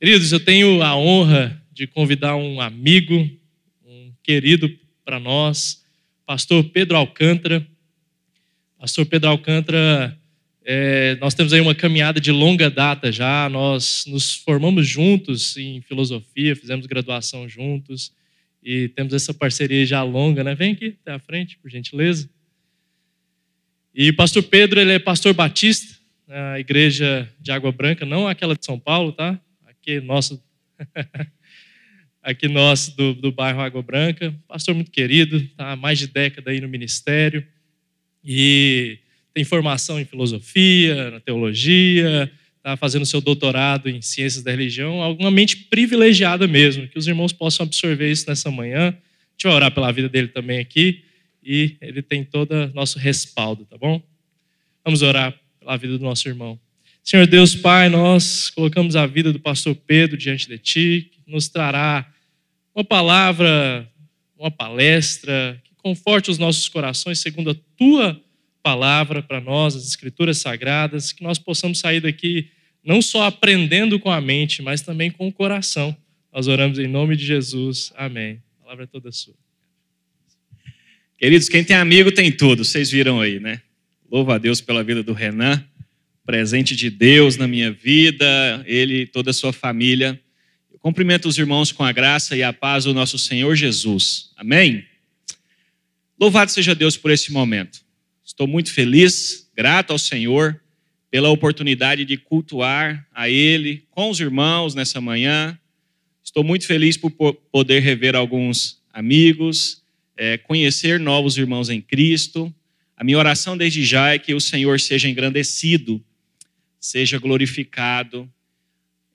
Queridos, eu tenho a honra de convidar um amigo, um querido para nós, pastor Pedro Alcântara. Pastor Pedro Alcântara, é, nós temos aí uma caminhada de longa data já, nós nos formamos juntos em filosofia, fizemos graduação juntos e temos essa parceria já longa, né? Vem aqui até a frente, por gentileza. E pastor Pedro, ele é pastor batista na igreja de Água Branca, não aquela de São Paulo, tá? Aqui nosso, aqui nosso do, do bairro Água Branca. Pastor muito querido, tá há mais de década aí no ministério e tem formação em filosofia, na teologia, está fazendo seu doutorado em ciências da religião, alguma mente privilegiada mesmo, que os irmãos possam absorver isso nessa manhã. A gente vai orar pela vida dele também aqui e ele tem todo nosso respaldo, tá bom? Vamos orar pela vida do nosso irmão. Senhor Deus Pai, nós colocamos a vida do pastor Pedro diante de Ti, que nos trará uma palavra, uma palestra, que conforte os nossos corações segundo a Tua palavra para nós, as Escrituras Sagradas, que nós possamos sair daqui não só aprendendo com a mente, mas também com o coração. Nós oramos em nome de Jesus. Amém. A palavra é toda sua. Queridos, quem tem amigo tem tudo, vocês viram aí, né? Louvo a Deus pela vida do Renan, presente de Deus na minha vida, ele e toda a sua família. Eu cumprimento os irmãos com a graça e a paz do nosso Senhor Jesus. Amém? Louvado seja Deus por esse momento. Estou muito feliz, grato ao Senhor pela oportunidade de cultuar a Ele com os irmãos nessa manhã. Estou muito feliz por poder rever alguns amigos, é, conhecer novos irmãos em Cristo. A minha oração desde já é que o Senhor seja engrandecido, seja glorificado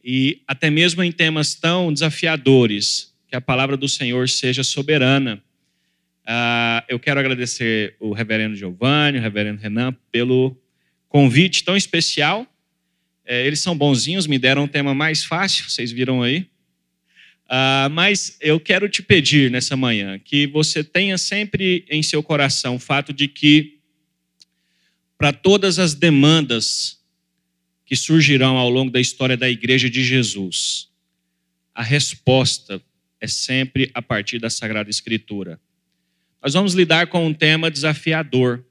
e até mesmo em temas tão desafiadores, que a palavra do Senhor seja soberana Uh, eu quero agradecer o reverendo Giovanni, o reverendo Renan, pelo convite tão especial. É, eles são bonzinhos, me deram um tema mais fácil, vocês viram aí. Uh, mas eu quero te pedir nessa manhã que você tenha sempre em seu coração o fato de que, para todas as demandas que surgirão ao longo da história da Igreja de Jesus, a resposta é sempre a partir da Sagrada Escritura. Nós vamos lidar com um tema desafiador,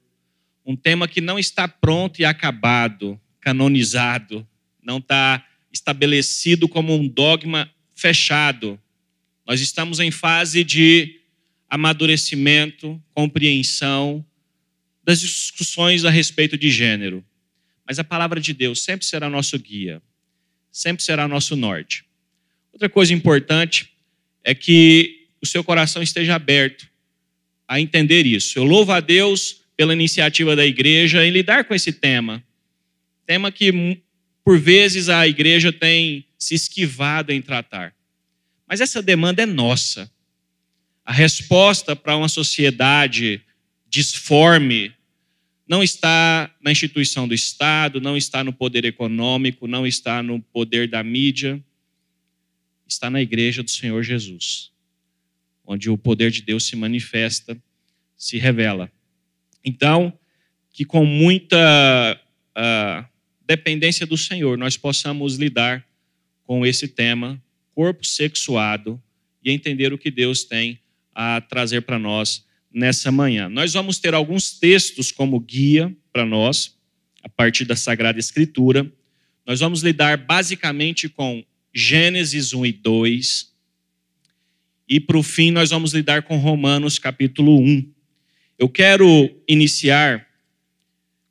um tema que não está pronto e acabado, canonizado, não está estabelecido como um dogma fechado. Nós estamos em fase de amadurecimento, compreensão das discussões a respeito de gênero. Mas a palavra de Deus sempre será nosso guia, sempre será nosso norte. Outra coisa importante é que o seu coração esteja aberto a entender isso. Eu louvo a Deus pela iniciativa da igreja em lidar com esse tema. Tema que, por vezes, a igreja tem se esquivado em tratar. Mas essa demanda é nossa. A resposta para uma sociedade disforme não está na instituição do Estado, não está no poder econômico, não está no poder da mídia, está na igreja do Senhor Jesus onde o poder de Deus se manifesta, se revela. Então, que com muita uh, dependência do Senhor nós possamos lidar com esse tema, corpo sexuado, e entender o que Deus tem a trazer para nós nessa manhã. Nós vamos ter alguns textos como guia para nós, a partir da Sagrada Escritura. Nós vamos lidar basicamente com Gênesis 1 e 2, e para o fim, nós vamos lidar com Romanos capítulo 1. Eu quero iniciar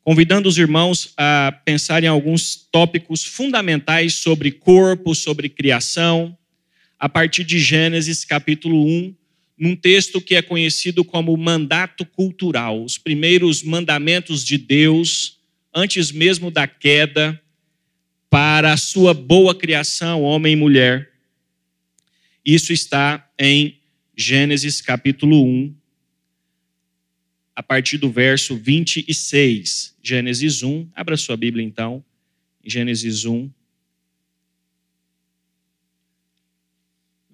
convidando os irmãos a pensar em alguns tópicos fundamentais sobre corpo, sobre criação, a partir de Gênesis capítulo 1, num texto que é conhecido como mandato cultural, os primeiros mandamentos de Deus, antes mesmo da queda, para a sua boa criação, homem e mulher. Isso está em Gênesis capítulo 1, a partir do verso 26. Gênesis 1, abra sua Bíblia então, Gênesis 1,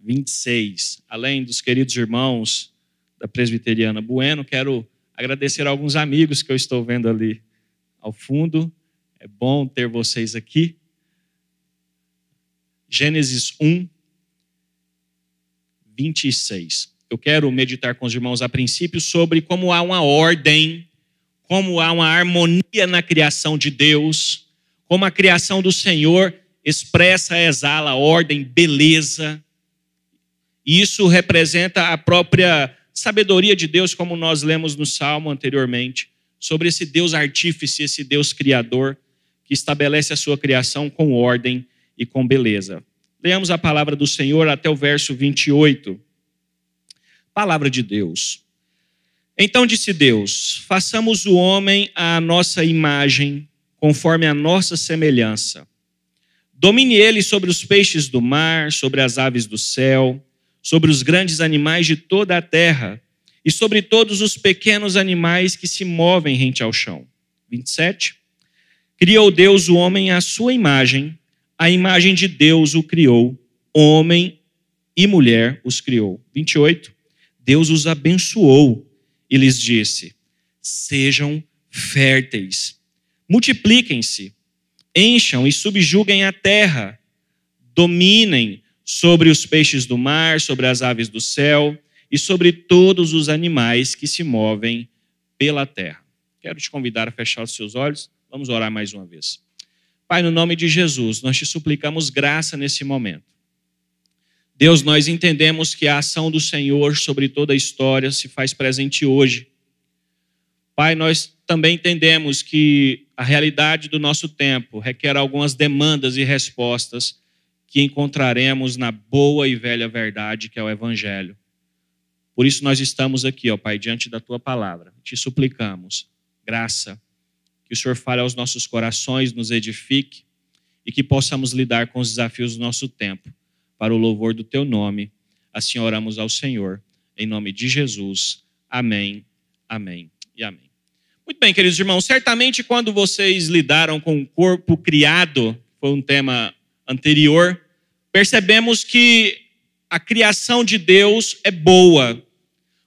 26. Além dos queridos irmãos da Presbiteriana Bueno, quero agradecer a alguns amigos que eu estou vendo ali ao fundo. É bom ter vocês aqui. Gênesis 1, 26. Eu quero meditar com os irmãos a princípio sobre como há uma ordem, como há uma harmonia na criação de Deus, como a criação do Senhor expressa, exala ordem, beleza. E isso representa a própria sabedoria de Deus, como nós lemos no Salmo anteriormente, sobre esse Deus artífice, esse Deus criador, que estabelece a sua criação com ordem e com beleza. Leamos a palavra do Senhor até o verso 28. Palavra de Deus. Então disse Deus: façamos o homem à nossa imagem, conforme a nossa semelhança. Domine ele sobre os peixes do mar, sobre as aves do céu, sobre os grandes animais de toda a terra e sobre todos os pequenos animais que se movem rente ao chão. 27. Criou Deus o homem à sua imagem, a imagem de Deus o criou, homem e mulher os criou. 28. Deus os abençoou e lhes disse: Sejam férteis, multipliquem-se, encham e subjuguem a terra, dominem sobre os peixes do mar, sobre as aves do céu e sobre todos os animais que se movem pela terra. Quero te convidar a fechar os seus olhos. Vamos orar mais uma vez. Pai, no nome de Jesus, nós te suplicamos graça nesse momento. Deus, nós entendemos que a ação do Senhor sobre toda a história se faz presente hoje. Pai, nós também entendemos que a realidade do nosso tempo requer algumas demandas e respostas que encontraremos na boa e velha verdade que é o Evangelho. Por isso nós estamos aqui, ó Pai, diante da tua palavra. Te suplicamos, graça, que o Senhor fale aos nossos corações, nos edifique e que possamos lidar com os desafios do nosso tempo, para o louvor do teu nome. Assim oramos ao Senhor, em nome de Jesus. Amém, amém e amém. Muito bem, queridos irmãos, certamente quando vocês lidaram com o corpo criado, foi um tema anterior, percebemos que a criação de Deus é boa.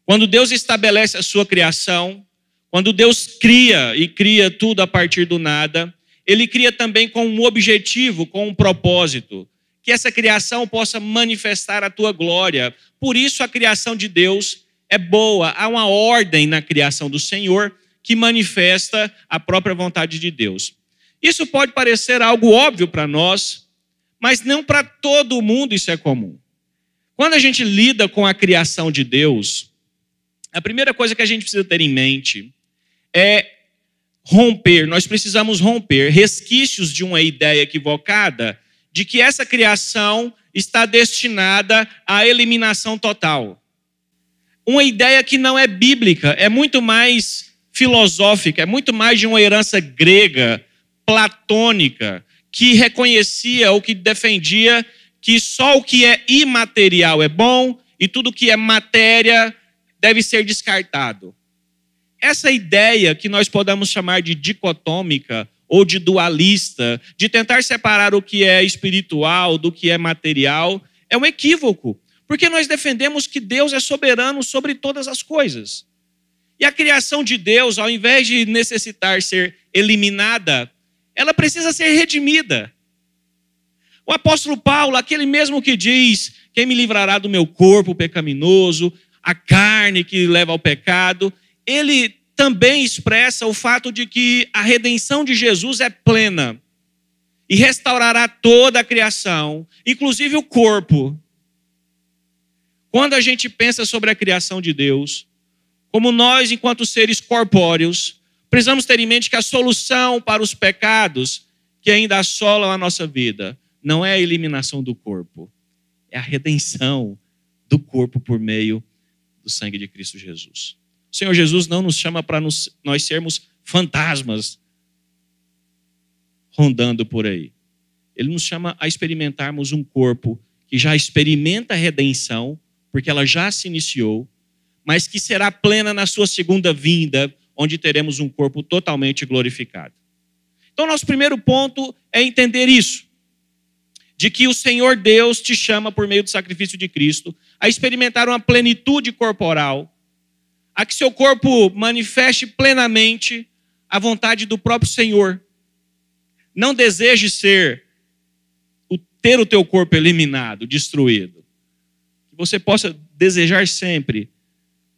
Quando Deus estabelece a sua criação, quando Deus cria e cria tudo a partir do nada, ele cria também com um objetivo, com um propósito, que essa criação possa manifestar a tua glória. Por isso a criação de Deus é boa, há uma ordem na criação do Senhor que manifesta a própria vontade de Deus. Isso pode parecer algo óbvio para nós, mas não para todo mundo isso é comum. Quando a gente lida com a criação de Deus, a primeira coisa que a gente precisa ter em mente é romper, nós precisamos romper resquícios de uma ideia equivocada de que essa criação está destinada à eliminação total. Uma ideia que não é bíblica, é muito mais filosófica, é muito mais de uma herança grega, platônica, que reconhecia ou que defendia que só o que é imaterial é bom e tudo que é matéria deve ser descartado. Essa ideia que nós podemos chamar de dicotômica ou de dualista, de tentar separar o que é espiritual do que é material, é um equívoco, porque nós defendemos que Deus é soberano sobre todas as coisas. E a criação de Deus, ao invés de necessitar ser eliminada, ela precisa ser redimida. O apóstolo Paulo, aquele mesmo que diz: Quem me livrará do meu corpo pecaminoso, a carne que leva ao pecado, ele também expressa o fato de que a redenção de Jesus é plena e restaurará toda a criação, inclusive o corpo. Quando a gente pensa sobre a criação de Deus, como nós, enquanto seres corpóreos, Precisamos ter em mente que a solução para os pecados que ainda assolam a nossa vida não é a eliminação do corpo, é a redenção do corpo por meio do sangue de Cristo Jesus. O Senhor Jesus não nos chama para nós sermos fantasmas rondando por aí. Ele nos chama a experimentarmos um corpo que já experimenta a redenção, porque ela já se iniciou, mas que será plena na sua segunda vinda, onde teremos um corpo totalmente glorificado. Então, nosso primeiro ponto é entender isso. De que o Senhor Deus te chama, por meio do sacrifício de Cristo, a experimentar uma plenitude corporal, a que seu corpo manifeste plenamente a vontade do próprio Senhor. Não deseje ser ter o teu corpo eliminado, destruído. Que você possa desejar sempre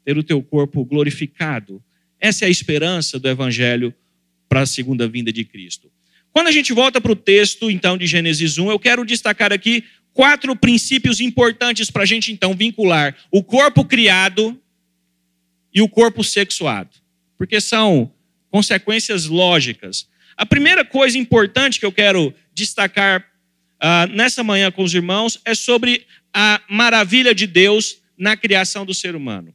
ter o teu corpo glorificado. Essa é a esperança do evangelho para a segunda vinda de Cristo. Quando a gente volta para o texto, então, de Gênesis 1, eu quero destacar aqui quatro princípios importantes para a gente, então, vincular o corpo criado e o corpo sexuado, porque são consequências lógicas. A primeira coisa importante que eu quero destacar uh, nessa manhã com os irmãos é sobre a maravilha de Deus na criação do ser humano.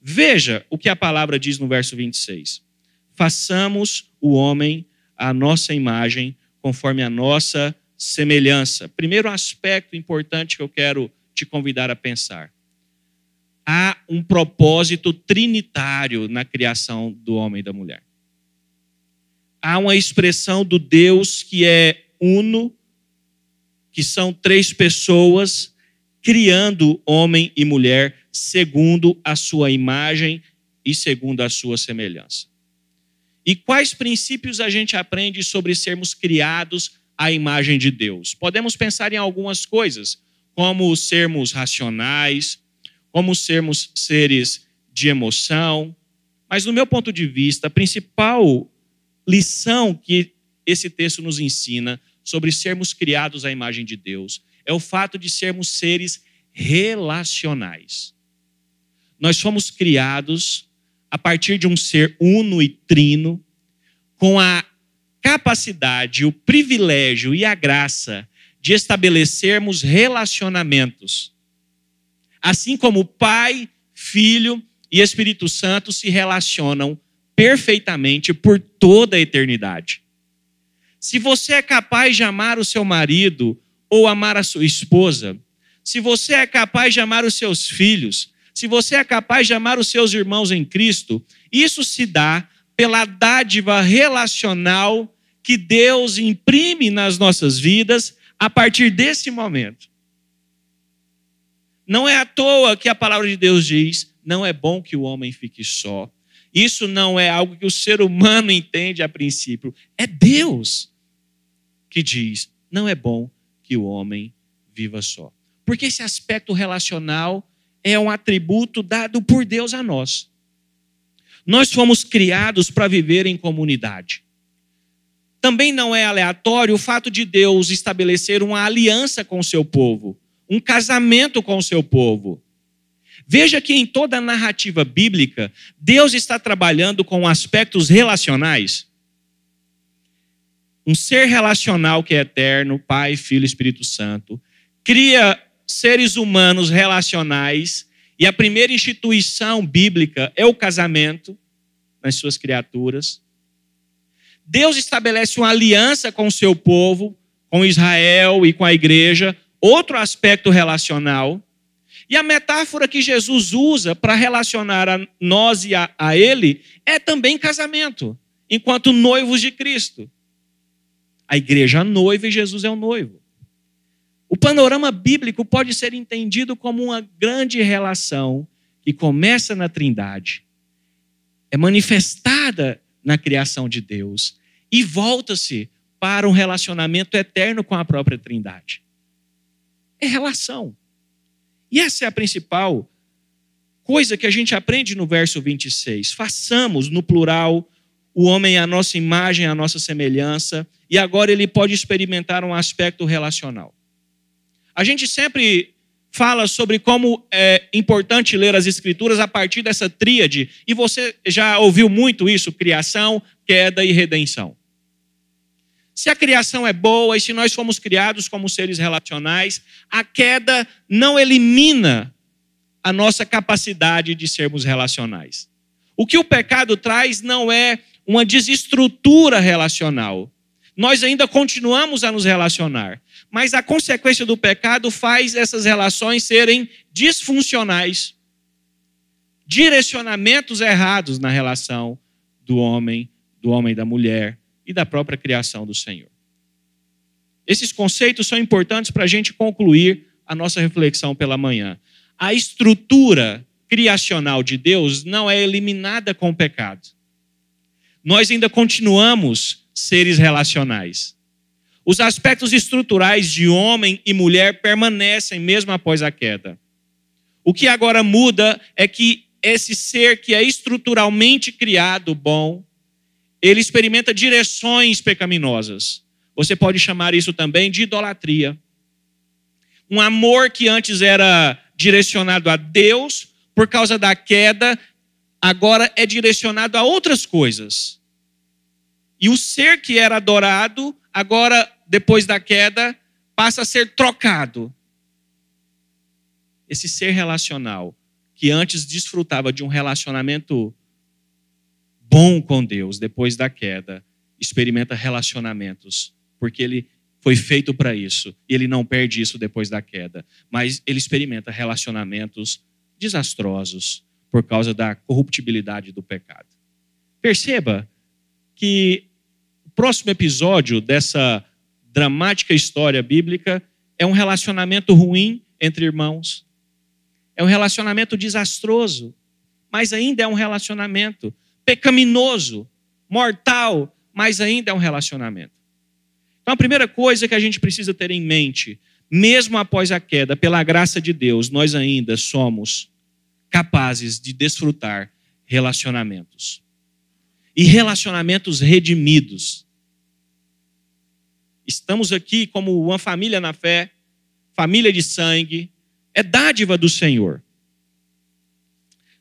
Veja o que a palavra diz no verso 26. Façamos o homem a nossa imagem, conforme a nossa semelhança. Primeiro aspecto importante que eu quero te convidar a pensar. Há um propósito trinitário na criação do homem e da mulher. Há uma expressão do Deus que é uno, que são três pessoas criando homem e mulher segundo a sua imagem e segundo a sua semelhança. E quais princípios a gente aprende sobre sermos criados à imagem de Deus? Podemos pensar em algumas coisas, como sermos racionais, como sermos seres de emoção, mas no meu ponto de vista, a principal lição que esse texto nos ensina sobre sermos criados à imagem de Deus é o fato de sermos seres relacionais. Nós fomos criados a partir de um ser uno e trino, com a capacidade, o privilégio e a graça de estabelecermos relacionamentos. Assim como Pai, Filho e Espírito Santo se relacionam perfeitamente por toda a eternidade. Se você é capaz de amar o seu marido ou amar a sua esposa, se você é capaz de amar os seus filhos, se você é capaz de amar os seus irmãos em Cristo, isso se dá pela dádiva relacional que Deus imprime nas nossas vidas a partir desse momento. Não é à toa que a palavra de Deus diz: não é bom que o homem fique só. Isso não é algo que o ser humano entende a princípio. É Deus que diz: não é bom que o homem viva só. Porque esse aspecto relacional é um atributo dado por Deus a nós. Nós fomos criados para viver em comunidade. Também não é aleatório o fato de Deus estabelecer uma aliança com o seu povo, um casamento com o seu povo. Veja que em toda a narrativa bíblica, Deus está trabalhando com aspectos relacionais. Um ser relacional que é eterno, Pai, Filho e Espírito Santo, cria seres humanos relacionais, e a primeira instituição bíblica é o casamento nas suas criaturas. Deus estabelece uma aliança com o seu povo, com Israel e com a igreja, outro aspecto relacional. E a metáfora que Jesus usa para relacionar a nós e a, a Ele é também casamento, enquanto noivos de Cristo. A igreja é noiva e Jesus é o noivo. O panorama bíblico pode ser entendido como uma grande relação que começa na Trindade, é manifestada na criação de Deus e volta-se para um relacionamento eterno com a própria Trindade. É relação. E essa é a principal coisa que a gente aprende no verso 26. Façamos, no plural, o homem à nossa imagem, à nossa semelhança, e agora ele pode experimentar um aspecto relacional. A gente sempre fala sobre como é importante ler as Escrituras a partir dessa tríade, e você já ouviu muito isso: criação, queda e redenção. Se a criação é boa e se nós fomos criados como seres relacionais, a queda não elimina a nossa capacidade de sermos relacionais. O que o pecado traz não é uma desestrutura relacional. Nós ainda continuamos a nos relacionar, mas a consequência do pecado faz essas relações serem disfuncionais. Direcionamentos errados na relação do homem, do homem e da mulher e da própria criação do Senhor. Esses conceitos são importantes para a gente concluir a nossa reflexão pela manhã. A estrutura criacional de Deus não é eliminada com o pecado. Nós ainda continuamos seres relacionais. Os aspectos estruturais de homem e mulher permanecem mesmo após a queda. O que agora muda é que esse ser que é estruturalmente criado bom, ele experimenta direções pecaminosas. Você pode chamar isso também de idolatria. Um amor que antes era direcionado a Deus, por causa da queda, agora é direcionado a outras coisas. E o ser que era adorado, agora, depois da queda, passa a ser trocado. Esse ser relacional, que antes desfrutava de um relacionamento bom com Deus, depois da queda, experimenta relacionamentos, porque ele foi feito para isso, e ele não perde isso depois da queda, mas ele experimenta relacionamentos desastrosos por causa da corruptibilidade do pecado. Perceba que o próximo episódio dessa dramática história bíblica é um relacionamento ruim entre irmãos. É um relacionamento desastroso, mas ainda é um relacionamento pecaminoso, mortal, mas ainda é um relacionamento. Então, a primeira coisa que a gente precisa ter em mente, mesmo após a queda, pela graça de Deus, nós ainda somos capazes de desfrutar relacionamentos e relacionamentos redimidos. Estamos aqui como uma família na fé, família de sangue, é dádiva do Senhor.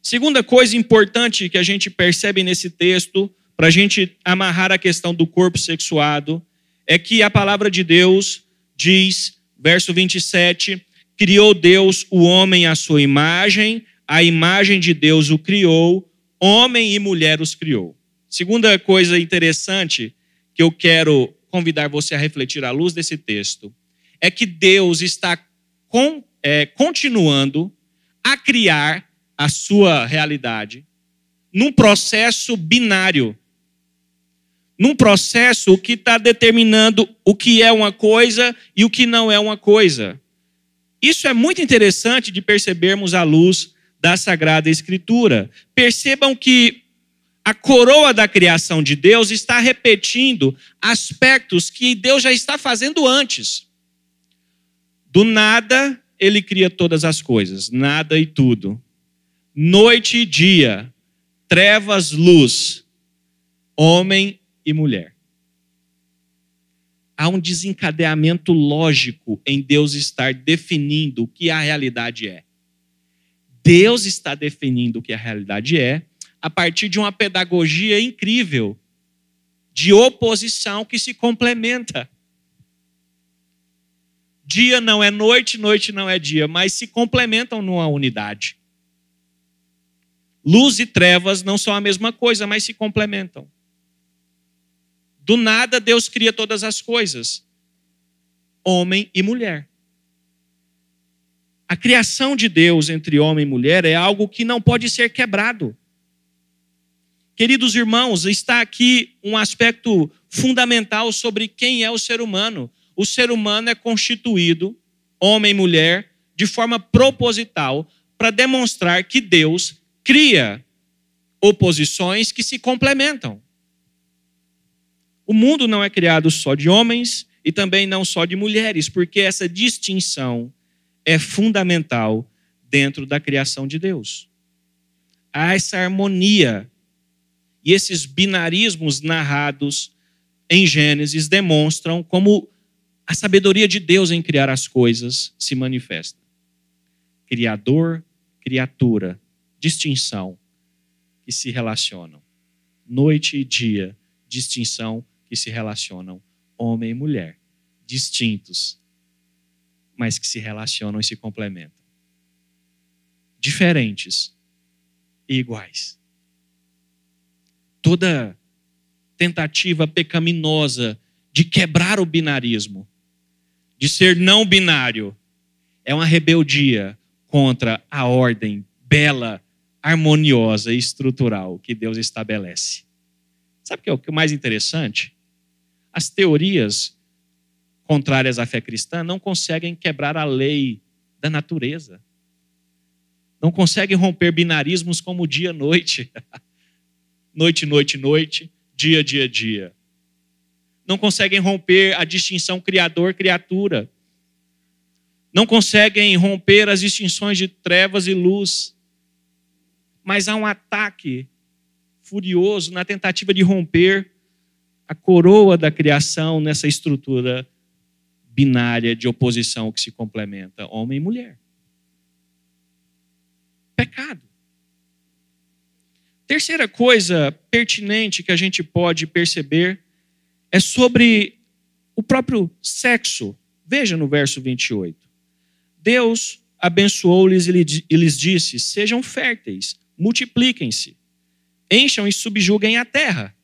Segunda coisa importante que a gente percebe nesse texto, para a gente amarrar a questão do corpo sexuado, é que a palavra de Deus diz, verso 27, criou Deus o homem à sua imagem, a imagem de Deus o criou, homem e mulher os criou. Segunda coisa interessante que eu quero convidar você a refletir à luz desse texto é que Deus está com, é, continuando a criar a sua realidade num processo binário. Num processo que está determinando o que é uma coisa e o que não é uma coisa. Isso é muito interessante de percebermos à luz da Sagrada Escritura. Percebam que a coroa da criação de Deus está repetindo aspectos que Deus já está fazendo antes. Do nada, ele cria todas as coisas, nada e tudo. Noite e dia, trevas, luz, homem e mulher. Há um desencadeamento lógico em Deus estar definindo o que a realidade é. Deus está definindo o que a realidade é, a partir de uma pedagogia incrível de oposição que se complementa. Dia não é noite, noite não é dia, mas se complementam numa unidade. Luz e trevas não são a mesma coisa, mas se complementam. Do nada, Deus cria todas as coisas, homem e mulher. A criação de Deus entre homem e mulher é algo que não pode ser quebrado. Queridos irmãos, está aqui um aspecto fundamental sobre quem é o ser humano. O ser humano é constituído, homem e mulher, de forma proposital, para demonstrar que Deus cria oposições que se complementam. O mundo não é criado só de homens e também não só de mulheres, porque essa distinção é fundamental dentro da criação de Deus. Há essa harmonia e esses binarismos narrados em Gênesis demonstram como a sabedoria de Deus em criar as coisas se manifesta. Criador, criatura, distinção que se relacionam. Noite e dia, distinção que se relacionam. Homem e mulher, distintos, mas que se relacionam e se complementam. Diferentes e iguais toda tentativa pecaminosa de quebrar o binarismo, de ser não binário, é uma rebeldia contra a ordem bela, harmoniosa e estrutural que Deus estabelece. Sabe o que é o é mais interessante? As teorias contrárias à fé cristã não conseguem quebrar a lei da natureza. Não conseguem romper binarismos como dia noite. noite, noite, noite, dia, dia, dia. não conseguem romper a distinção criador-criatura, não conseguem romper as distinções de trevas e luz. Mas há um ataque furioso na tentativa de romper a coroa da criação nessa estrutura binária de oposição que se complementa, homem e mulher. Pecado. Terceira coisa pertinente que a gente pode perceber é sobre o próprio sexo. Veja no verso 28. Deus abençoou-lhes e lhes disse: Sejam férteis, multipliquem-se, encham e subjuguem a terra.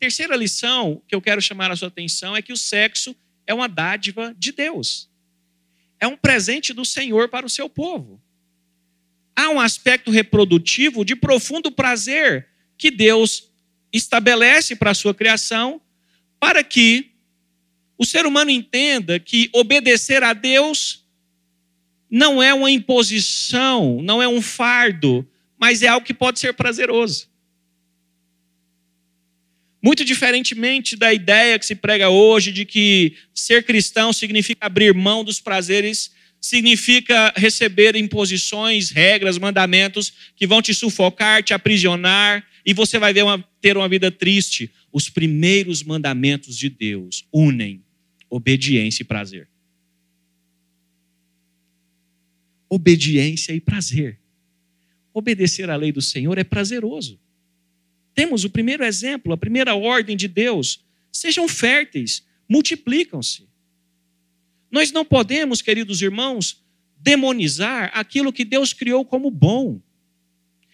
Terceira lição que eu quero chamar a sua atenção é que o sexo é uma dádiva de Deus. É um presente do Senhor para o seu povo. Há um aspecto reprodutivo de profundo prazer que Deus estabelece para a sua criação, para que o ser humano entenda que obedecer a Deus não é uma imposição, não é um fardo, mas é algo que pode ser prazeroso. Muito diferentemente da ideia que se prega hoje de que ser cristão significa abrir mão dos prazeres, significa receber imposições, regras, mandamentos que vão te sufocar, te aprisionar e você vai uma, ter uma vida triste. Os primeiros mandamentos de Deus unem obediência e prazer. Obediência e prazer. Obedecer à lei do Senhor é prazeroso. Temos o primeiro exemplo, a primeira ordem de Deus: sejam férteis, multiplicam-se. Nós não podemos, queridos irmãos, demonizar aquilo que Deus criou como bom.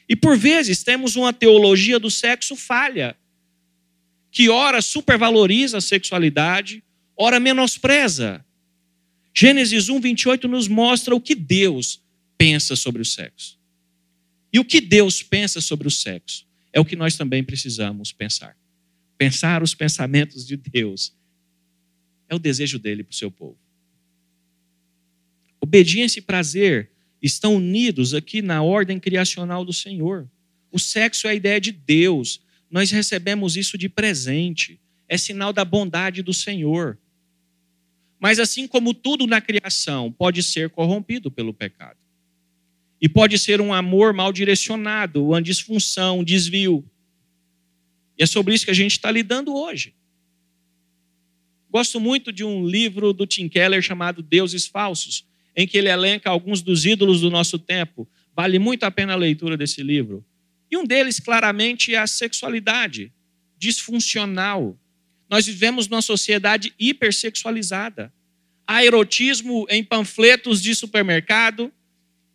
E por vezes temos uma teologia do sexo falha, que ora supervaloriza a sexualidade, ora menospreza. Gênesis 1, 28 nos mostra o que Deus pensa sobre o sexo. E o que Deus pensa sobre o sexo? É o que nós também precisamos pensar. Pensar os pensamentos de Deus é o desejo dele para o seu povo. Obediência e prazer estão unidos aqui na ordem criacional do Senhor. O sexo é a ideia de Deus. Nós recebemos isso de presente. É sinal da bondade do Senhor. Mas assim como tudo na criação pode ser corrompido pelo pecado. E pode ser um amor mal direcionado, uma disfunção, um desvio. E é sobre isso que a gente está lidando hoje. Gosto muito de um livro do Tim Keller chamado Deuses Falsos, em que ele elenca alguns dos ídolos do nosso tempo. Vale muito a pena a leitura desse livro. E um deles, claramente, é a sexualidade disfuncional. Nós vivemos numa sociedade hipersexualizada. Há erotismo em panfletos de supermercado,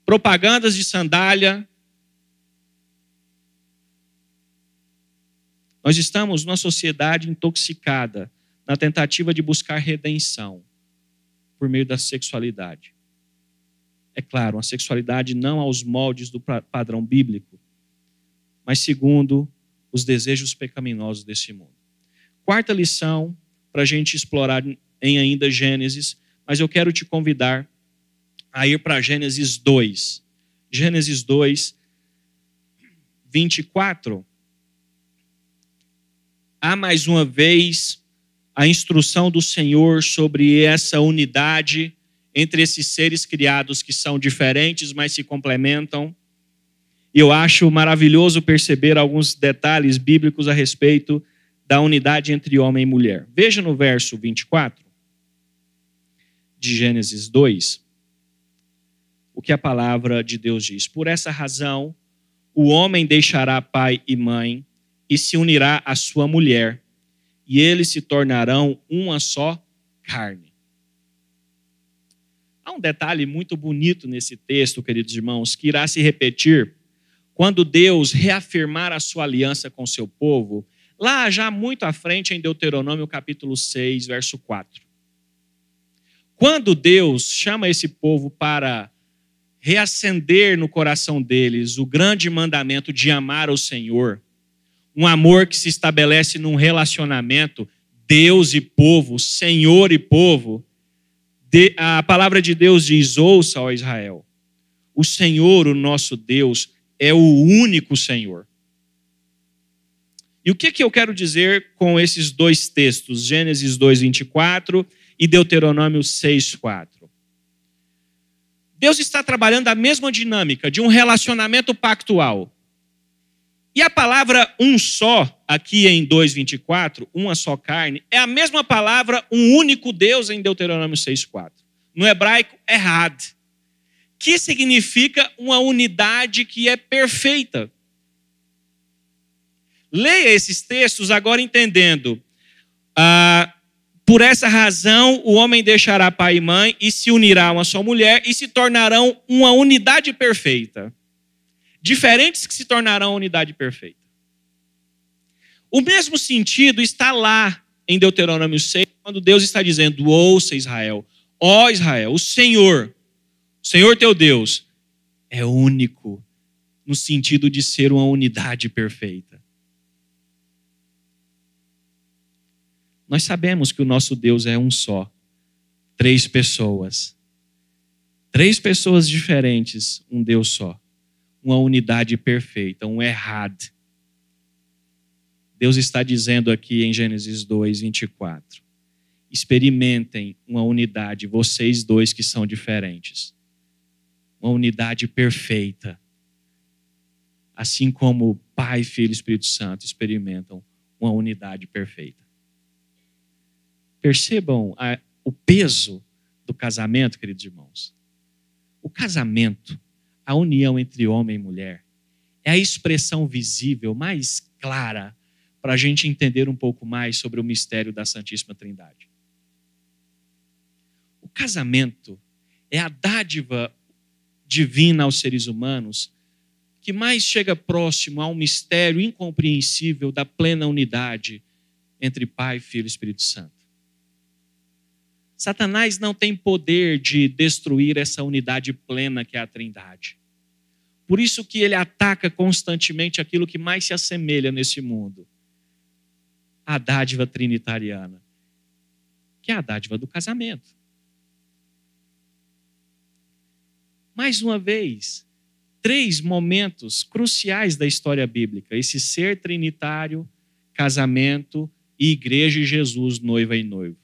propagandas de sandália. Nós estamos numa sociedade intoxicada na tentativa de buscar redenção por meio da sexualidade. É claro, uma sexualidade não aos moldes do padrão bíblico, mas segundo os desejos pecaminosos desse mundo. Quarta lição para a gente explorar em ainda Gênesis, mas eu quero te convidar a ir para Gênesis 2. Gênesis 2, 24. Há mais uma vez a instrução do Senhor sobre essa unidade entre esses seres criados que são diferentes, mas se complementam. E eu acho maravilhoso perceber alguns detalhes bíblicos a respeito da unidade entre homem e mulher. Veja no verso 24 de Gênesis 2 o que a palavra de Deus diz. Por essa razão, o homem deixará pai e mãe e se unirá à sua mulher, e eles se tornarão uma só carne. Há um detalhe muito bonito nesse texto, queridos irmãos, que irá se repetir quando Deus reafirmar a sua aliança com seu povo, lá já muito à frente em Deuteronômio capítulo 6, verso 4. Quando Deus chama esse povo para reacender no coração deles o grande mandamento de amar o Senhor, um amor que se estabelece num relacionamento Deus e povo, Senhor e povo. a palavra de Deus diz: ouça, ó Israel, o Senhor, o nosso Deus, é o único Senhor. E o que, que eu quero dizer com esses dois textos, Gênesis 2, 24 e Deuteronômio 6, 4? Deus está trabalhando a mesma dinâmica de um relacionamento pactual. E a palavra um só, aqui em 2,24, uma só carne, é a mesma palavra um único Deus em Deuteronômio 6,4. No hebraico, errad, que significa uma unidade que é perfeita. Leia esses textos agora entendendo. Ah, por essa razão, o homem deixará pai e mãe e se unirá a uma só mulher e se tornarão uma unidade perfeita. Diferentes que se tornarão unidade perfeita. O mesmo sentido está lá em Deuteronômio 6, quando Deus está dizendo: Ouça Israel, ó Israel, o Senhor, o Senhor teu Deus, é único, no sentido de ser uma unidade perfeita. Nós sabemos que o nosso Deus é um só. Três pessoas. Três pessoas diferentes, um Deus só. Uma unidade perfeita, um errado. Deus está dizendo aqui em Gênesis 2, 24. Experimentem uma unidade, vocês dois que são diferentes. Uma unidade perfeita. Assim como Pai, Filho e Espírito Santo experimentam uma unidade perfeita. Percebam a, o peso do casamento, queridos irmãos. O casamento, a união entre homem e mulher, é a expressão visível mais clara para a gente entender um pouco mais sobre o mistério da Santíssima Trindade. O casamento é a dádiva divina aos seres humanos que mais chega próximo a um mistério incompreensível da plena unidade entre Pai, Filho e Espírito Santo. Satanás não tem poder de destruir essa unidade plena que é a Trindade. Por isso que ele ataca constantemente aquilo que mais se assemelha nesse mundo. A dádiva trinitariana, que é a dádiva do casamento. Mais uma vez, três momentos cruciais da história bíblica: esse ser trinitário, casamento e igreja e Jesus, noiva e noivo.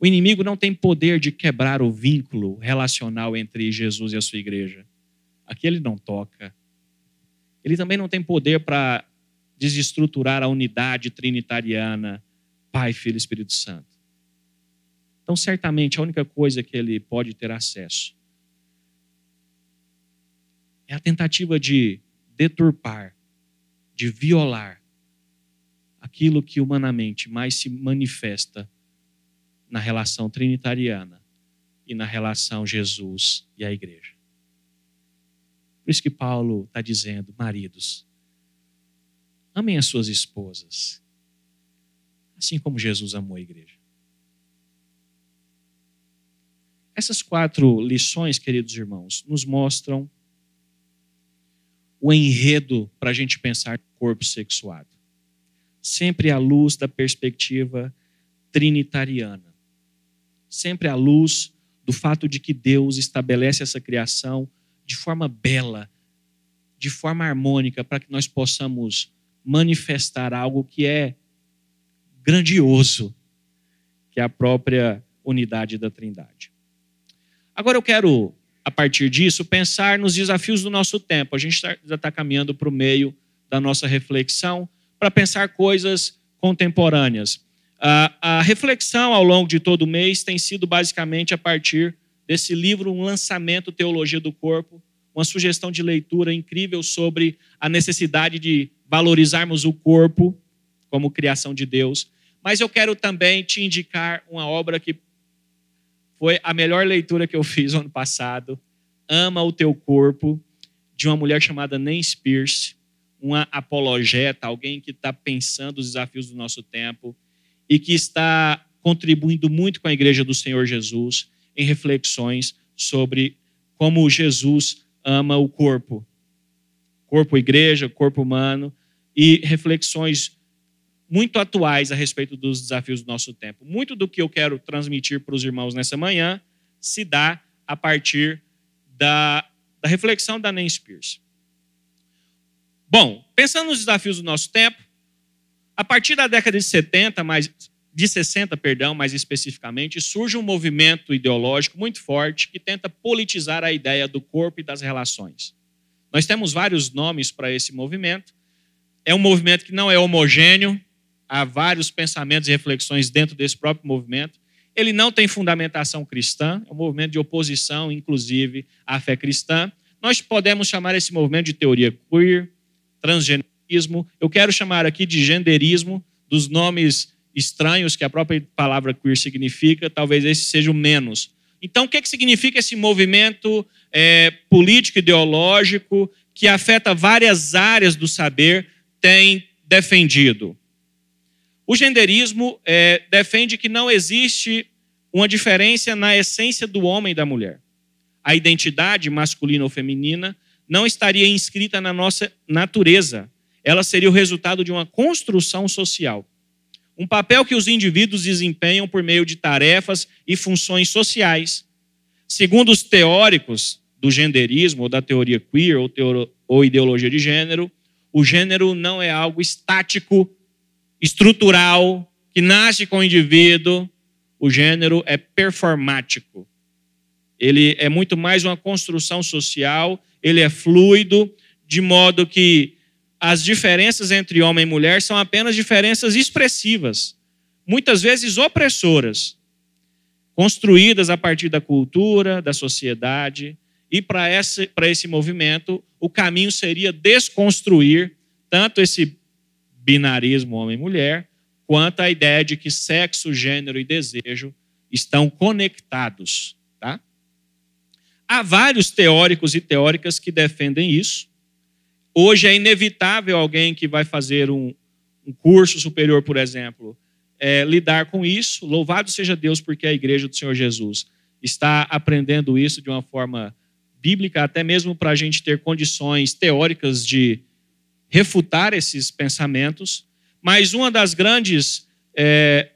O inimigo não tem poder de quebrar o vínculo relacional entre Jesus e a sua igreja. Aqui ele não toca. Ele também não tem poder para desestruturar a unidade trinitariana, Pai, Filho e Espírito Santo. Então, certamente, a única coisa que ele pode ter acesso é a tentativa de deturpar, de violar aquilo que humanamente mais se manifesta na relação trinitariana e na relação Jesus e a igreja. Por isso que Paulo está dizendo, maridos, amem as suas esposas, assim como Jesus amou a igreja. Essas quatro lições, queridos irmãos, nos mostram o enredo para a gente pensar corpo sexuado. Sempre à luz da perspectiva trinitariana sempre à luz do fato de que Deus estabelece essa criação de forma bela, de forma harmônica, para que nós possamos manifestar algo que é grandioso, que é a própria unidade da Trindade. Agora eu quero, a partir disso, pensar nos desafios do nosso tempo. A gente tá, já está caminhando para o meio da nossa reflexão para pensar coisas contemporâneas. A, a reflexão ao longo de todo o mês tem sido basicamente a partir desse livro, um lançamento Teologia do Corpo, uma sugestão de leitura incrível sobre a necessidade de valorizarmos o corpo como criação de Deus. Mas eu quero também te indicar uma obra que foi a melhor leitura que eu fiz ano passado, Ama o Teu Corpo, de uma mulher chamada Nancy Pierce, uma apologeta, alguém que está pensando os desafios do nosso tempo e que está contribuindo muito com a igreja do Senhor Jesus em reflexões sobre como Jesus ama o corpo. Corpo igreja, corpo humano e reflexões muito atuais a respeito dos desafios do nosso tempo. Muito do que eu quero transmitir para os irmãos nessa manhã se dá a partir da, da reflexão da Nancy Pierce. Bom, pensando nos desafios do nosso tempo, a partir da década de 70, mais de 60, perdão, mais especificamente, surge um movimento ideológico muito forte que tenta politizar a ideia do corpo e das relações. Nós temos vários nomes para esse movimento. É um movimento que não é homogêneo, há vários pensamentos e reflexões dentro desse próprio movimento. Ele não tem fundamentação cristã, é um movimento de oposição, inclusive, à fé cristã. Nós podemos chamar esse movimento de teoria queer, Eu quero chamar aqui de genderismo, dos nomes estranhos que a própria palavra queer significa, talvez esse seja o menos. Então, o que, que significa esse movimento é, político ideológico que afeta várias áreas do saber tem defendido? O genderismo é, defende que não existe uma diferença na essência do homem e da mulher. A identidade masculina ou feminina não estaria inscrita na nossa natureza. Ela seria o resultado de uma construção social. Um papel que os indivíduos desempenham por meio de tarefas e funções sociais. Segundo os teóricos do genderismo, ou da teoria queer, ou, teoro, ou ideologia de gênero, o gênero não é algo estático estrutural, que nasce com o indivíduo, o gênero é performático. Ele é muito mais uma construção social, ele é fluido, de modo que as diferenças entre homem e mulher são apenas diferenças expressivas, muitas vezes opressoras, construídas a partir da cultura, da sociedade. E para esse, esse movimento, o caminho seria desconstruir tanto esse binarismo homem-mulher, quanto à ideia de que sexo, gênero e desejo estão conectados. Tá? Há vários teóricos e teóricas que defendem isso. Hoje é inevitável alguém que vai fazer um, um curso superior, por exemplo, é, lidar com isso. Louvado seja Deus, porque a igreja do Senhor Jesus está aprendendo isso de uma forma bíblica, até mesmo para a gente ter condições teóricas de refutar esses pensamentos, mas uma das grandes é,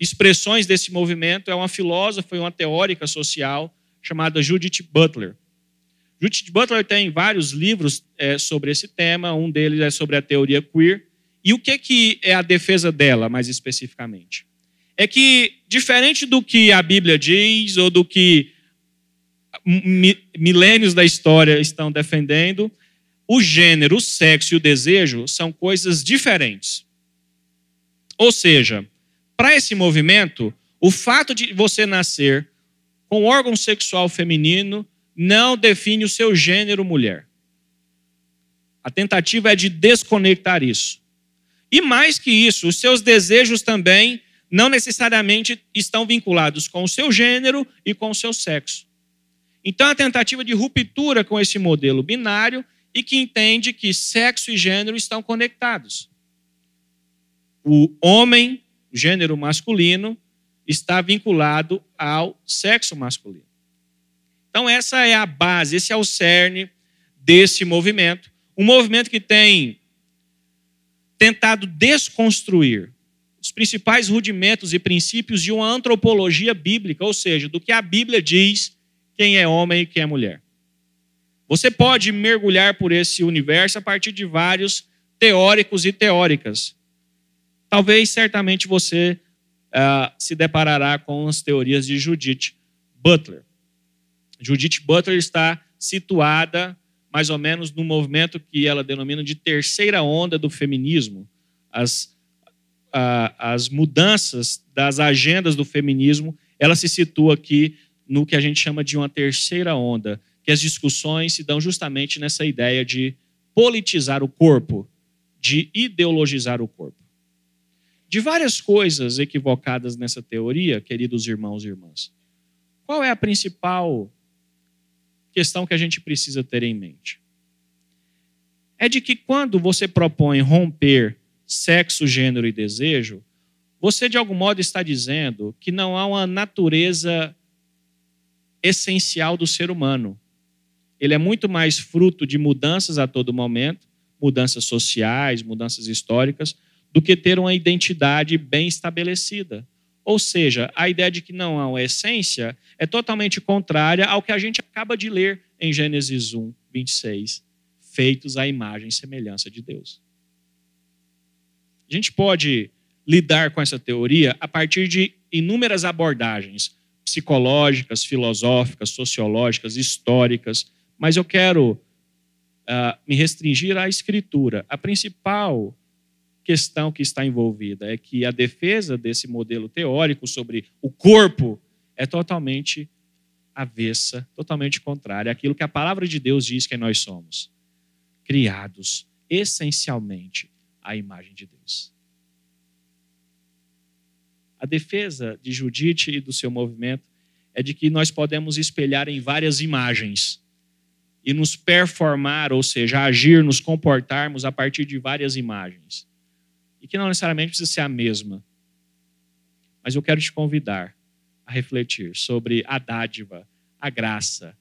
expressões desse movimento é uma filósofa e uma teórica social chamada Judith Butler. Judith Butler tem vários livros é, sobre esse tema, um deles é sobre a teoria queer. E o que, que é a defesa dela, mais especificamente? É que, diferente do que a Bíblia diz, ou do que milênios da história estão defendendo, o gênero, o sexo e o desejo são coisas diferentes. Ou seja, para esse movimento, o fato de você nascer com órgão sexual feminino não define o seu gênero mulher. A tentativa é de desconectar isso. E mais que isso, os seus desejos também não necessariamente estão vinculados com o seu gênero e com o seu sexo. Então, a tentativa de ruptura com esse modelo binário e que entende que sexo e gênero estão conectados. O homem, o gênero masculino, está vinculado ao sexo masculino. Então, essa é a base, esse é o cerne desse movimento. Um movimento que tem tentado desconstruir os principais rudimentos e princípios de uma antropologia bíblica, ou seja, do que a Bíblia diz quem é homem e quem é mulher. Você pode mergulhar por esse universo a partir de vários teóricos e teóricas. Talvez, certamente, você uh, se deparará com as teorias de Judith Butler. Judith Butler está situada mais ou menos no movimento que ela denomina de terceira onda do feminismo. As, uh, as mudanças das agendas do feminismo, ela se situa aqui no que a gente chama de uma terceira onda, que as discussões se dão justamente nessa ideia de politizar o corpo, de ideologizar o corpo. De várias coisas equivocadas nessa teoria, queridos irmãos e irmãs, qual é a principal questão que a gente precisa ter em mente? É de que quando você propõe romper sexo, gênero e desejo, você de algum modo está dizendo que não há uma natureza essencial do ser humano ele é muito mais fruto de mudanças a todo momento, mudanças sociais, mudanças históricas, do que ter uma identidade bem estabelecida. Ou seja, a ideia de que não há uma essência é totalmente contrária ao que a gente acaba de ler em Gênesis 1, 26. feitos à imagem e semelhança de Deus. A gente pode lidar com essa teoria a partir de inúmeras abordagens psicológicas, filosóficas, sociológicas, históricas, mas eu quero uh, me restringir à escritura. A principal questão que está envolvida é que a defesa desse modelo teórico sobre o corpo é totalmente avessa, totalmente contrária àquilo que a palavra de Deus diz que nós somos. Criados essencialmente à imagem de Deus. A defesa de Judite e do seu movimento é de que nós podemos espelhar em várias imagens e nos performar, ou seja, agir, nos comportarmos a partir de várias imagens. E que não necessariamente precisa ser a mesma. Mas eu quero te convidar a refletir sobre a dádiva, a graça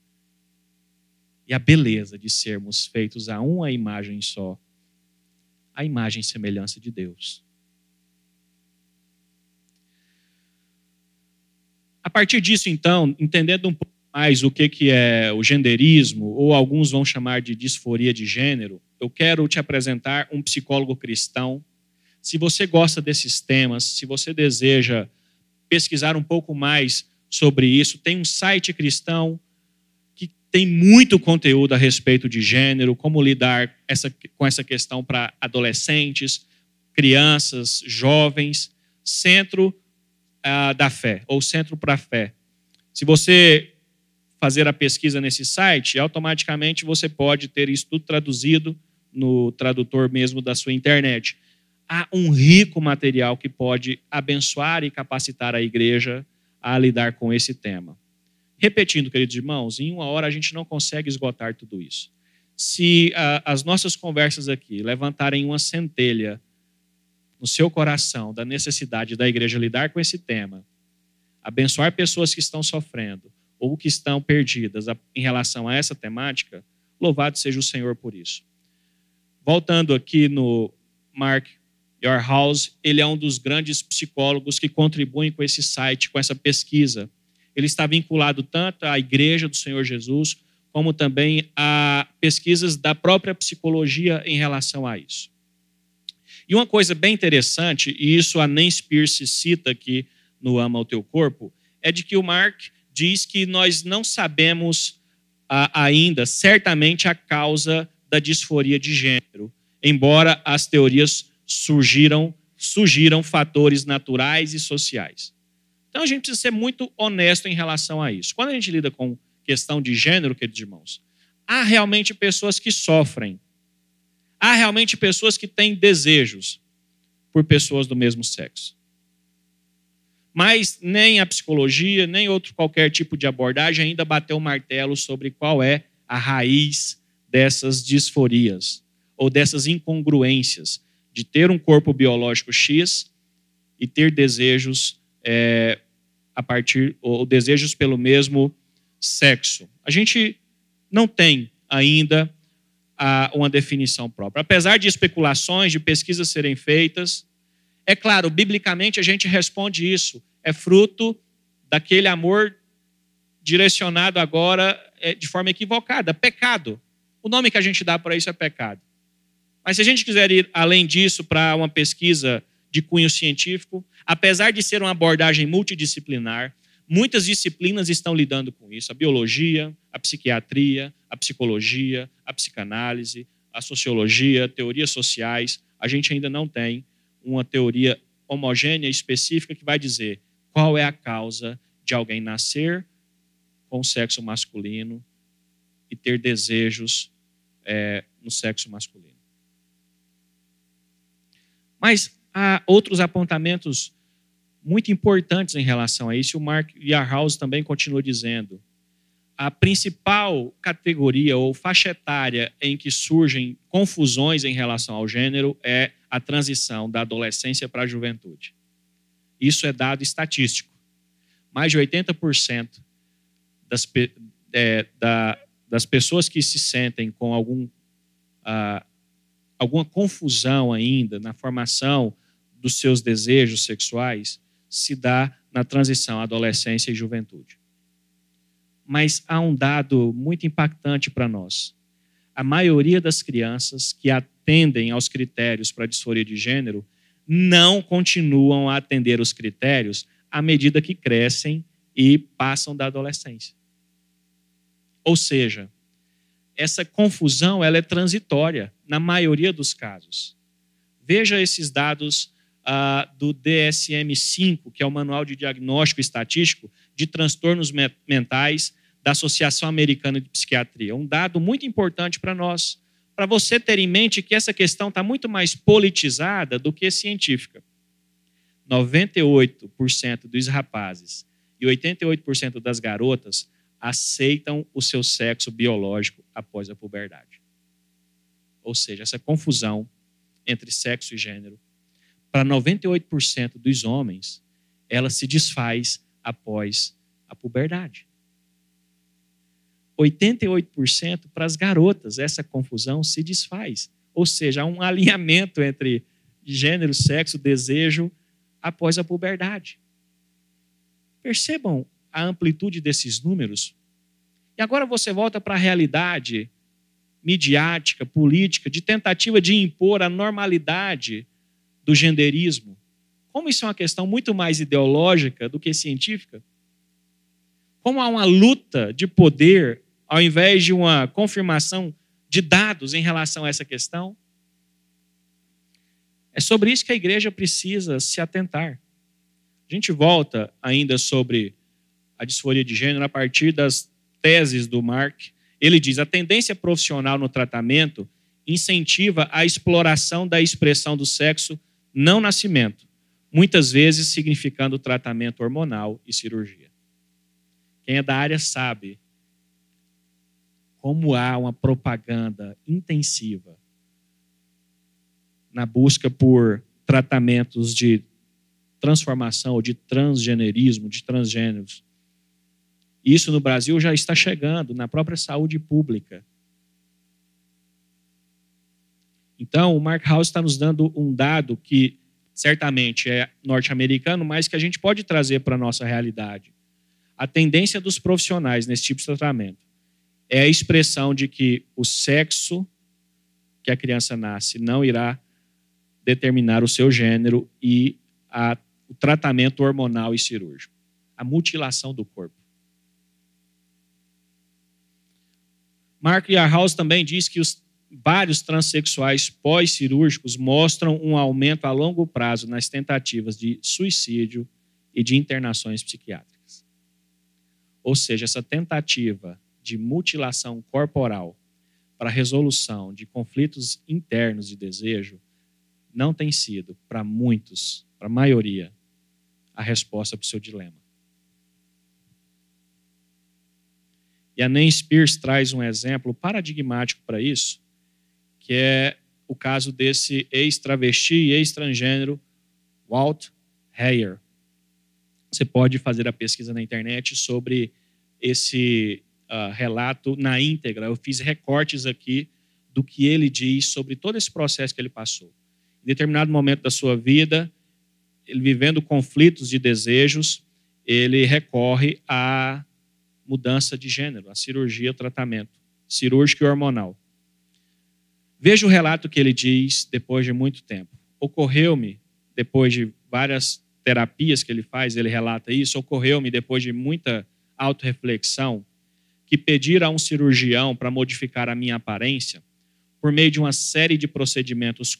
e a beleza de sermos feitos a uma imagem só a imagem e semelhança de Deus. A partir disso, então, entendendo um pouco mais o que, é o genderismo, ou alguns vão chamar de disforia de gênero, eu quero te apresentar um psicólogo cristão. Se você gosta desses temas, se você deseja pesquisar um pouco mais sobre isso, tem um site cristão que tem muito conteúdo a respeito de gênero, como lidar essa, com essa questão para adolescentes, crianças, jovens. Centro uh, da Fé, ou Centro para a Fé. Se você fazer a pesquisa nesse site, automaticamente você pode ter isso tudo traduzido no tradutor mesmo da sua internet. Há um rico material que pode abençoar e capacitar a igreja a lidar com esse tema. Repetindo, queridos irmãos, em uma hora a gente não consegue esgotar tudo isso. Se uh, as nossas conversas aqui levantarem uma centelha no seu coração da necessidade da igreja lidar com esse tema, abençoar pessoas que estão sofrendo, ou que estão perdidas em relação a essa temática, louvado seja o Senhor por isso. Voltando aqui no Mark House, ele é um dos grandes psicólogos que contribuem com esse site, com essa pesquisa. Ele está vinculado tanto à Igreja do Senhor Jesus, como também a pesquisas da própria psicologia em relação a isso. E uma coisa bem interessante, e isso a Nancy Pierce cita aqui no Ama o Teu Corpo, é de que o Mark diz que nós não sabemos ainda certamente a causa da disforia de gênero, embora as teorias surgiram, surgiram fatores naturais e sociais. Então a gente precisa ser muito honesto em relação a isso. Quando a gente lida com questão de gênero, queridos irmãos, há realmente pessoas que sofrem. Há realmente pessoas que têm desejos por pessoas do mesmo sexo. Mas nem a psicologia, nem outro qualquer tipo de abordagem ainda bateu o martelo sobre qual é a raiz dessas disforias ou dessas incongruências de ter um corpo biológico X e ter desejos é, a partir ou desejos pelo mesmo sexo. A gente não tem ainda a, uma definição própria. Apesar de especulações, de pesquisas serem feitas, é claro, biblicamente a gente responde isso. É fruto daquele amor direcionado agora é, de forma equivocada. Pecado. O nome que a gente dá para isso é pecado. Mas se a gente quiser ir além disso para uma pesquisa de cunho científico, apesar de ser uma abordagem multidisciplinar, muitas disciplinas estão lidando com isso: a biologia, a psiquiatria, a psicologia, a psicanálise, a sociologia, teorias sociais. A gente ainda não tem uma teoria homogênea específica que vai dizer qual é a causa de alguém nascer com sexo masculino e ter desejos é, no sexo masculino. Mas há outros apontamentos muito importantes em relação a isso. O Mark Yarhouse também continua dizendo: a principal categoria ou faixa etária em que surgem confusões em relação ao gênero é a transição da adolescência para a juventude. Isso é dado estatístico. Mais de 80% das, é, da, das pessoas que se sentem com algum, ah, alguma confusão ainda na formação dos seus desejos sexuais se dá na transição adolescência e juventude. Mas há um dado muito impactante para nós. a maioria das crianças que atendem aos critérios para disforia de gênero não continuam a atender os critérios à medida que crescem e passam da adolescência. Ou seja, essa confusão ela é transitória na maioria dos casos. Veja esses dados uh, do DSM-5, que é o Manual de Diagnóstico Estatístico de Transtornos Mentais da Associação Americana de Psiquiatria. Um dado muito importante para nós, para você ter em mente que essa questão está muito mais politizada do que científica. 98% dos rapazes e 88% das garotas aceitam o seu sexo biológico após a puberdade. Ou seja, essa confusão entre sexo e gênero, para 98% dos homens, ela se desfaz após a puberdade. 88% para as garotas, essa confusão se desfaz. Ou seja, há um alinhamento entre gênero, sexo, desejo após a puberdade. Percebam a amplitude desses números. E agora você volta para a realidade midiática, política, de tentativa de impor a normalidade do genderismo. Como isso é uma questão muito mais ideológica do que científica? Como há uma luta de poder ao invés de uma confirmação de dados em relação a essa questão? É sobre isso que a igreja precisa se atentar. A gente volta ainda sobre a disforia de gênero a partir das teses do Mark. Ele diz: a tendência profissional no tratamento incentiva a exploração da expressão do sexo não nascimento, muitas vezes significando tratamento hormonal e cirurgia. Quem é da área sabe como há uma propaganda intensiva na busca por tratamentos de transformação ou de transgenerismo, de transgêneros. Isso no Brasil já está chegando na própria saúde pública. Então, o Mark House está nos dando um dado que certamente é norte-americano, mas que a gente pode trazer para a nossa realidade. A tendência dos profissionais nesse tipo de tratamento é a expressão de que o sexo que a criança nasce não irá determinar o seu gênero e a, o tratamento hormonal e cirúrgico, a mutilação do corpo. Mark Yarhouse também diz que os vários transexuais pós-cirúrgicos mostram um aumento a longo prazo nas tentativas de suicídio e de internações psiquiátricas. Ou seja, essa tentativa de mutilação corporal para resolução de conflitos internos de desejo não tem sido, para muitos, para a maioria, a resposta para o seu dilema. E a Nancy Spears traz um exemplo paradigmático para isso, que é o caso desse ex-travesti e ex-transgênero Walt Heyer. Você pode fazer a pesquisa na internet sobre esse uh, relato na íntegra. Eu fiz recortes aqui do que ele diz sobre todo esse processo que ele passou. Em determinado momento da sua vida, ele vivendo conflitos de desejos, ele recorre à mudança de gênero, à cirurgia, tratamento cirúrgico e hormonal. Veja o relato que ele diz depois de muito tempo. Ocorreu-me, depois de várias terapias que ele faz, ele relata isso, ocorreu-me depois de muita autorreflexão, que pedir a um cirurgião para modificar a minha aparência, por meio de uma série de procedimentos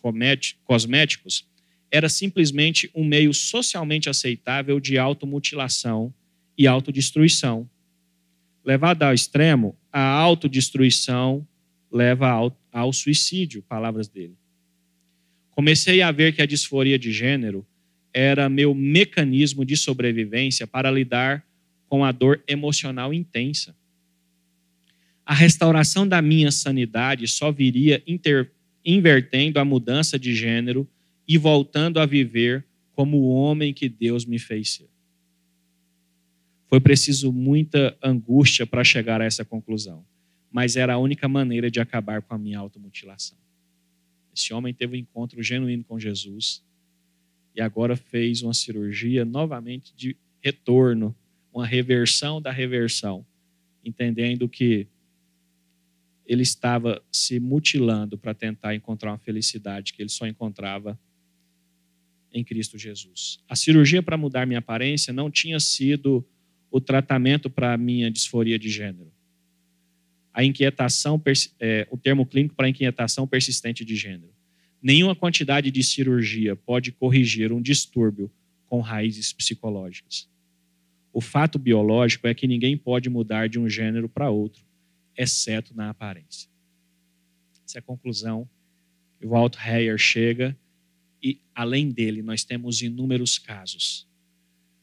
cosméticos, era simplesmente um meio socialmente aceitável de automutilação e autodestruição. Levada ao extremo, a autodestruição leva ao, ao suicídio, palavras dele. Comecei a ver que a disforia de gênero era meu mecanismo de sobrevivência para lidar com a dor emocional intensa a restauração da minha sanidade só viria inter, invertendo a mudança de gênero e voltando a viver como o homem que Deus me fez ser. Foi preciso muita angústia para chegar a essa conclusão, mas era a única maneira de acabar com a minha automutilação. Esse homem teve um encontro genuíno com Jesus e agora fez uma cirurgia novamente de retorno, uma reversão da reversão, entendendo que ele estava se mutilando para tentar encontrar uma felicidade que ele só encontrava em Cristo Jesus. A cirurgia para mudar minha aparência não tinha sido o tratamento para a minha disforia de gênero. A inquietação, é, o termo clínico para inquietação persistente de gênero. Nenhuma quantidade de cirurgia pode corrigir um distúrbio com raízes psicológicas. O fato biológico é que ninguém pode mudar de um gênero para outro, exceto na aparência. Essa é a conclusão o Walt Heyer chega e, além dele, nós temos inúmeros casos.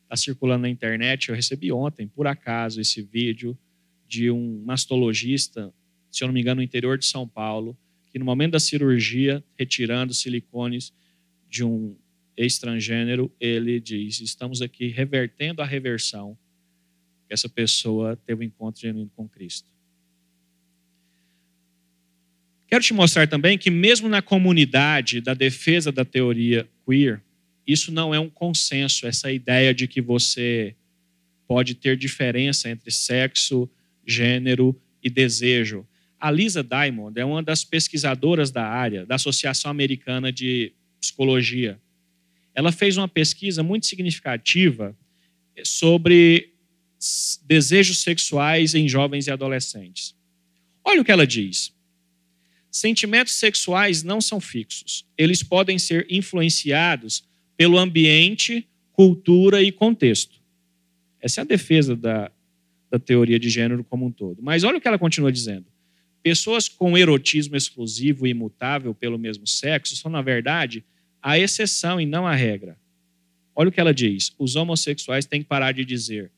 Está circulando na internet, eu recebi ontem, por acaso, esse vídeo de um mastologista, se eu não me engano, no interior de São Paulo, que no momento da cirurgia, retirando silicones de um ex-transgênero, ele diz: estamos aqui revertendo a reversão que essa pessoa teve um encontro genuíno com Cristo. Quero te mostrar também que, mesmo na comunidade da defesa da teoria queer, isso não é um consenso, essa ideia de que você pode ter diferença entre sexo, gênero e desejo. A Lisa Diamond é uma das pesquisadoras da área, da Associação Americana de Psicologia. Ela fez uma pesquisa muito significativa sobre desejos sexuais em jovens e adolescentes. Olha o que ela diz. Sentimentos sexuais não são fixos. Eles podem ser influenciados pelo ambiente, cultura e contexto. Essa é a defesa da, da teoria de gênero como um todo. Mas olha o que ela continua dizendo. Pessoas com erotismo exclusivo e imutável pelo mesmo sexo são, na verdade, a exceção e não a regra. Olha o que ela diz. Os homossexuais têm que parar de dizer: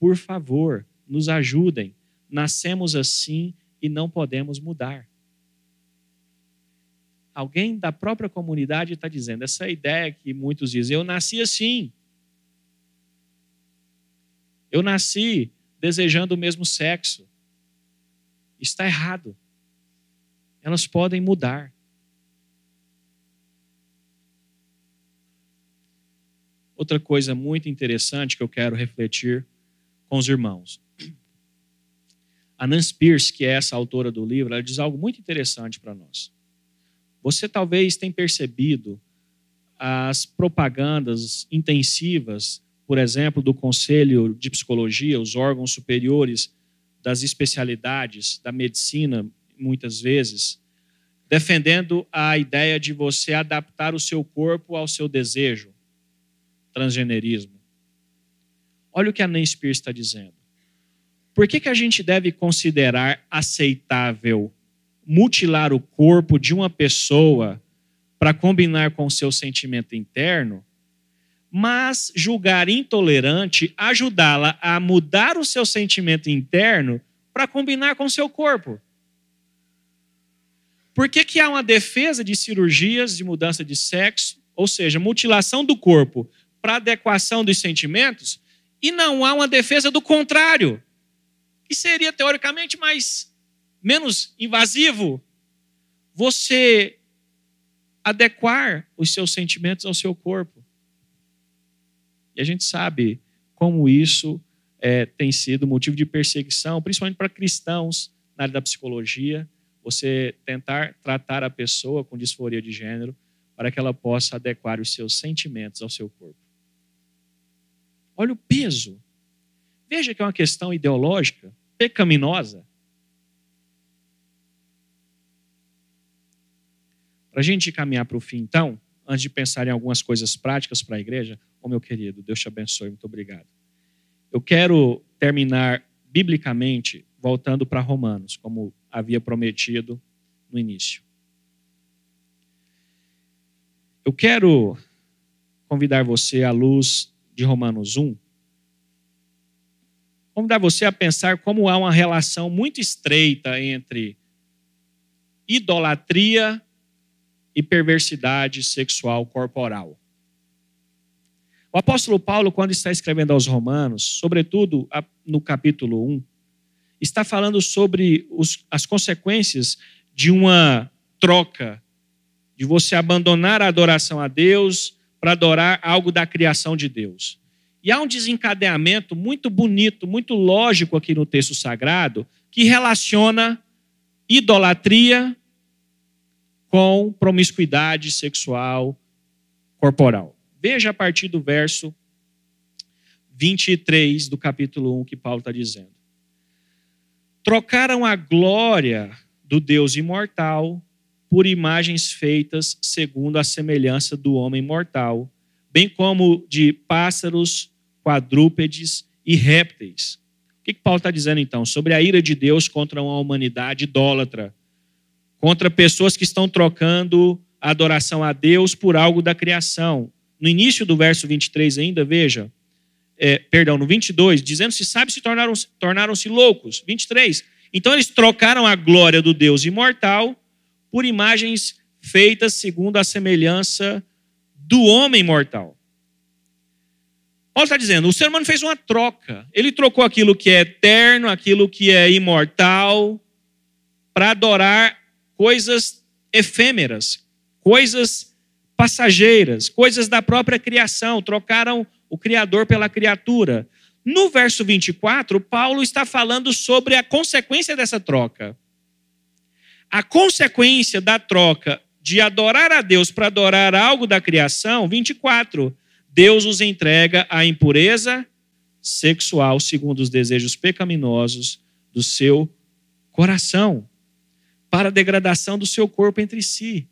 por favor, nos ajudem. Nascemos assim e não podemos mudar alguém da própria comunidade está dizendo essa ideia que muitos dizem, eu nasci assim. Eu nasci desejando o mesmo sexo. Está errado. Elas podem mudar. Outra coisa muito interessante que eu quero refletir com os irmãos. A Nancy Pierce, que é essa autora do livro, ela diz algo muito interessante para nós. Você talvez tenha percebido as propagandas intensivas, por exemplo, do Conselho de Psicologia, os órgãos superiores das especialidades da medicina, muitas vezes, defendendo a ideia de você adaptar o seu corpo ao seu desejo, transgenerismo. Olha o que a Nancy Pierce está dizendo. Por que, que a gente deve considerar aceitável mutilar o corpo de uma pessoa para combinar com o seu sentimento interno, mas julgar intolerante ajudá-la a mudar o seu sentimento interno para combinar com o seu corpo. Por que, que há uma defesa de cirurgias de mudança de sexo, ou seja, mutilação do corpo para adequação dos sentimentos, e não há uma defesa do contrário, que seria teoricamente mais menos invasivo, você adequar os seus sentimentos ao seu corpo. E a gente sabe como isso é, tem sido motivo de perseguição, principalmente para cristãos na área da psicologia, você tentar tratar a pessoa com disforia de gênero para que ela possa adequar os seus sentimentos ao seu corpo. Olha o peso. Veja que é uma questão ideológica, pecaminosa. Para a gente caminhar para o fim, então, antes de pensar em algumas coisas práticas para a igreja, oh, meu querido, Deus te abençoe, muito obrigado. Eu quero terminar biblicamente voltando para Romanos, como havia prometido no início. Eu quero convidar você à luz de Romanos 1, convidar você a pensar como há uma relação muito estreita entre idolatria e perversidade sexual corporal. O apóstolo Paulo, quando está escrevendo aos Romanos, sobretudo no capítulo 1, está falando sobre os, as consequências de uma troca, de você abandonar a adoração a Deus para adorar algo da criação de Deus. E há um desencadeamento muito bonito, muito lógico aqui no texto sagrado, que relaciona idolatria com promiscuidade sexual corporal. Veja a partir do verso 23 do capítulo 1 que Paulo está dizendo. Trocaram a glória do Deus imortal por imagens feitas segundo a semelhança do homem mortal, bem como de pássaros, quadrúpedes e répteis. O que, que Paulo está dizendo então? Sobre a ira de Deus contra uma humanidade idólatra, contra pessoas que estão trocando a adoração a Deus por algo da criação. No início do verso 23 ainda, veja, é, perdão, no 22, dizendo se sabe se tornaram-se tornaram loucos. 23. Então eles trocaram a glória do Deus imortal por imagens feitas segundo a semelhança do homem mortal. Paulo está dizendo, o ser humano fez uma troca. Ele trocou aquilo que é eterno, aquilo que é imortal, para adorar coisas efêmeras, coisas passageiras, coisas da própria criação. Trocaram o Criador pela criatura. No verso 24, Paulo está falando sobre a consequência dessa troca. A consequência da troca de adorar a Deus para adorar algo da criação, 24, Deus os entrega à impureza sexual segundo os desejos pecaminosos do seu coração, para a degradação do seu corpo entre si.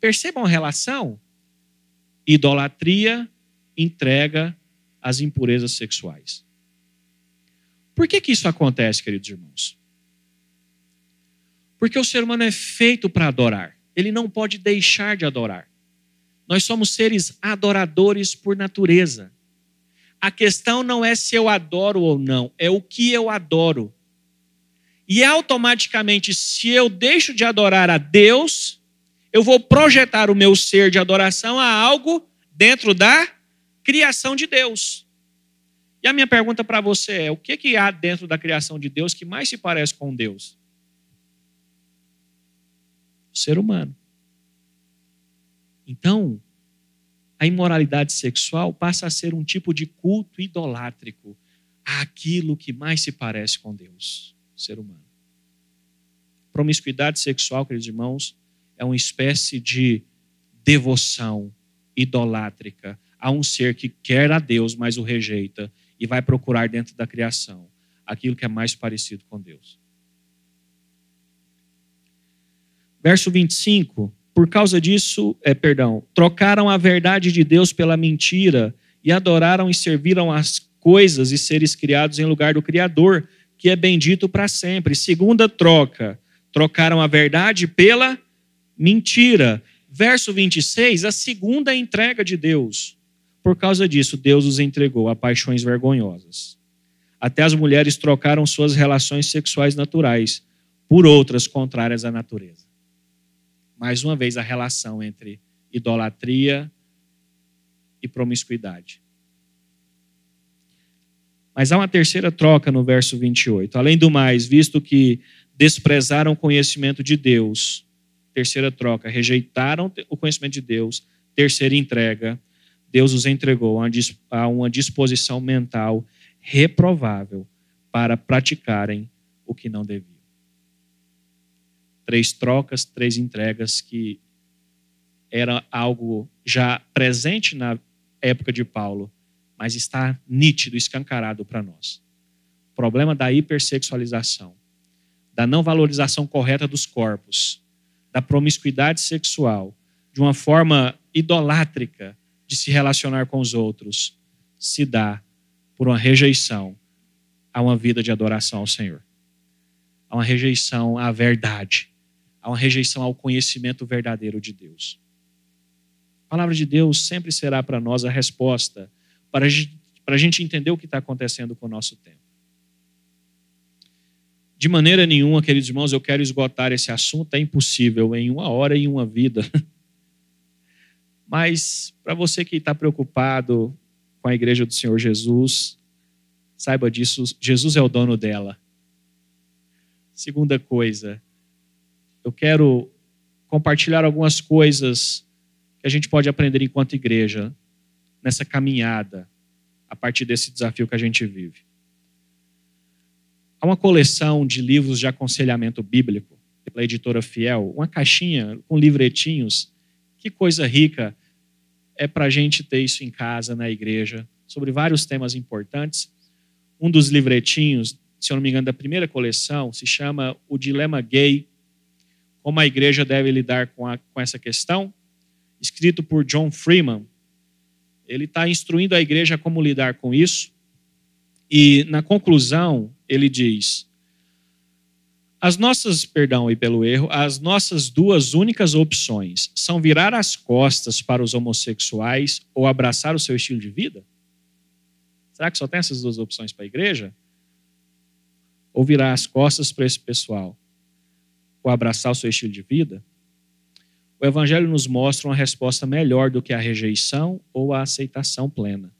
Percebam a relação? Idolatria entrega às impurezas sexuais. Por que, que isso acontece, queridos irmãos? Porque o ser humano é feito para adorar. Ele não pode deixar de adorar. Nós somos seres adoradores por natureza. A questão não é se eu adoro ou não, é o que eu adoro. E automaticamente, se eu deixo de adorar a Deus, eu vou projetar o meu ser de adoração a algo dentro da criação de Deus. E a minha pergunta para você é: o que, que há dentro da criação de Deus que mais se parece com Deus? O ser humano. Então, a imoralidade sexual passa a ser um tipo de culto idolátrico àquilo que mais se parece com Deus, ser humano. Promiscuidade sexual, queridos irmãos, é uma espécie de devoção idolátrica a um ser que quer a Deus, mas o rejeita e vai procurar dentro da criação aquilo que é mais parecido com Deus. Verso 25. Por causa disso, é, perdão, trocaram a verdade de Deus pela mentira e adoraram e serviram as coisas e seres criados em lugar do Criador, que é bendito para sempre. Segunda troca, trocaram a verdade pela mentira. Verso 26, a segunda entrega de Deus. Por causa disso, Deus os entregou a paixões vergonhosas. Até as mulheres trocaram suas relações sexuais naturais por outras contrárias à natureza. Mais uma vez, a relação entre idolatria e promiscuidade. Mas há uma terceira troca no verso 28. Além do mais, visto que desprezaram o conhecimento de Deus, terceira troca, rejeitaram o conhecimento de Deus, terceira entrega, Deus os entregou a uma disposição mental reprovável para praticarem o que não deviam. Três trocas, três entregas que era algo já presente na época de Paulo, mas está nítido, escancarado para nós. O problema da hipersexualização, da não valorização correta dos corpos, da promiscuidade sexual, de uma forma idolátrica, de se relacionar com os outros se dá por uma rejeição a uma vida de adoração ao Senhor, a uma rejeição à verdade, a uma rejeição ao conhecimento verdadeiro de Deus. A palavra de Deus sempre será para nós a resposta para a gente entender o que está acontecendo com o nosso tempo. De maneira nenhuma, queridos irmãos, eu quero esgotar esse assunto, é impossível em uma hora e uma vida. Mas para você que está preocupado com a igreja do Senhor Jesus, saiba disso, Jesus é o dono dela. Segunda coisa, eu quero compartilhar algumas coisas que a gente pode aprender enquanto igreja nessa caminhada a partir desse desafio que a gente vive. há uma coleção de livros de aconselhamento bíblico pela editora Fiel, uma caixinha com livretinhos. Que coisa rica é para a gente ter isso em casa, na igreja, sobre vários temas importantes. Um dos livretinhos, se eu não me engano, da primeira coleção, se chama O Dilema Gay: Como a igreja deve lidar com, a, com essa questão, escrito por John Freeman. Ele está instruindo a igreja como lidar com isso. E na conclusão, ele diz: as nossas, perdão aí pelo erro, as nossas duas únicas opções são virar as costas para os homossexuais ou abraçar o seu estilo de vida? Será que só tem essas duas opções para a igreja? Ou virar as costas para esse pessoal? Ou abraçar o seu estilo de vida? O Evangelho nos mostra uma resposta melhor do que a rejeição ou a aceitação plena.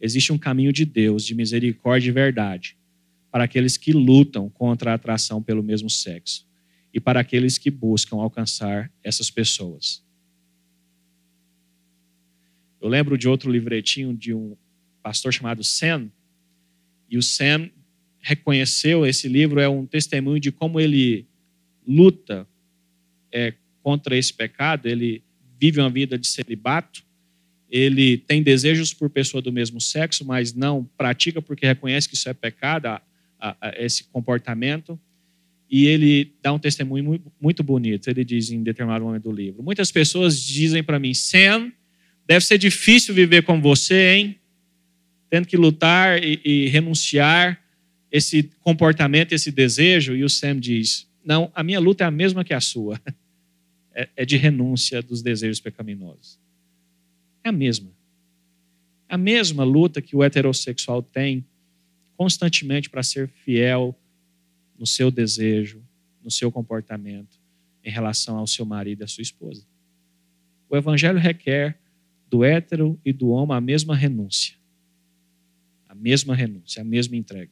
Existe um caminho de Deus, de misericórdia e verdade para aqueles que lutam contra a atração pelo mesmo sexo e para aqueles que buscam alcançar essas pessoas. Eu lembro de outro livretinho de um pastor chamado Sam, e o Sam reconheceu esse livro é um testemunho de como ele luta é, contra esse pecado, ele vive uma vida de celibato, ele tem desejos por pessoa do mesmo sexo, mas não pratica porque reconhece que isso é pecado, a, a esse comportamento. E ele dá um testemunho muito, muito bonito. Ele diz em determinado momento do livro: Muitas pessoas dizem para mim, Sam, deve ser difícil viver com você, hein? Tendo que lutar e, e renunciar esse comportamento, esse desejo. E o Sam diz: Não, a minha luta é a mesma que a sua. É, é de renúncia dos desejos pecaminosos. É a mesma. A mesma luta que o heterossexual tem constantemente para ser fiel no seu desejo, no seu comportamento em relação ao seu marido e à sua esposa. O evangelho requer do hétero e do homem a mesma renúncia. A mesma renúncia, a mesma entrega.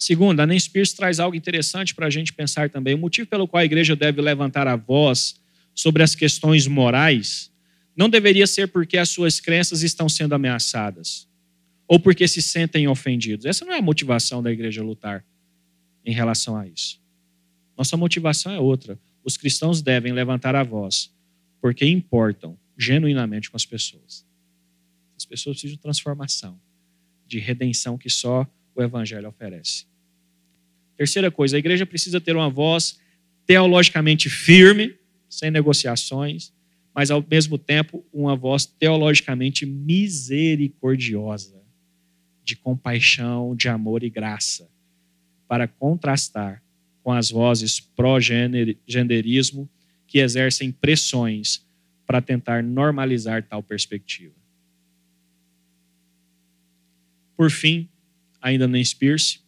Segundo, a Nancy Pierce traz algo interessante para a gente pensar também. O motivo pelo qual a igreja deve levantar a voz sobre as questões morais não deveria ser porque as suas crenças estão sendo ameaçadas ou porque se sentem ofendidos. Essa não é a motivação da igreja lutar em relação a isso. Nossa motivação é outra. Os cristãos devem levantar a voz porque importam genuinamente com as pessoas. As pessoas precisam de transformação, de redenção que só o evangelho oferece. Terceira coisa, a igreja precisa ter uma voz teologicamente firme, sem negociações, mas ao mesmo tempo uma voz teologicamente misericordiosa de compaixão, de amor e graça, para contrastar com as vozes pró-genderismo que exercem pressões para tentar normalizar tal perspectiva. Por fim, ainda no Spears,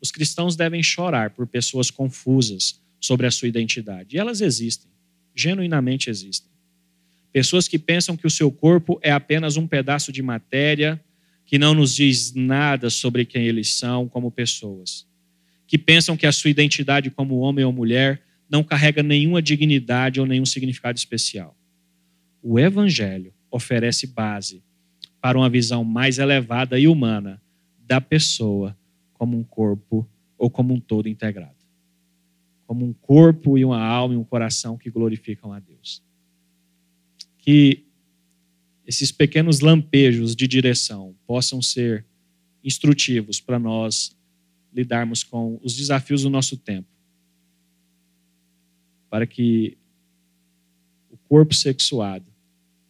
os cristãos devem chorar por pessoas confusas sobre a sua identidade. E elas existem, genuinamente existem. Pessoas que pensam que o seu corpo é apenas um pedaço de matéria que não nos diz nada sobre quem eles são como pessoas, que pensam que a sua identidade como homem ou mulher não carrega nenhuma dignidade ou nenhum significado especial. O Evangelho oferece base para uma visão mais elevada e humana da pessoa como um corpo ou como um todo integrado. Como um corpo e uma alma e um coração que glorificam a Deus. Que esses pequenos lampejos de direção possam ser instrutivos para nós lidarmos com os desafios do nosso tempo. Para que o corpo sexuado,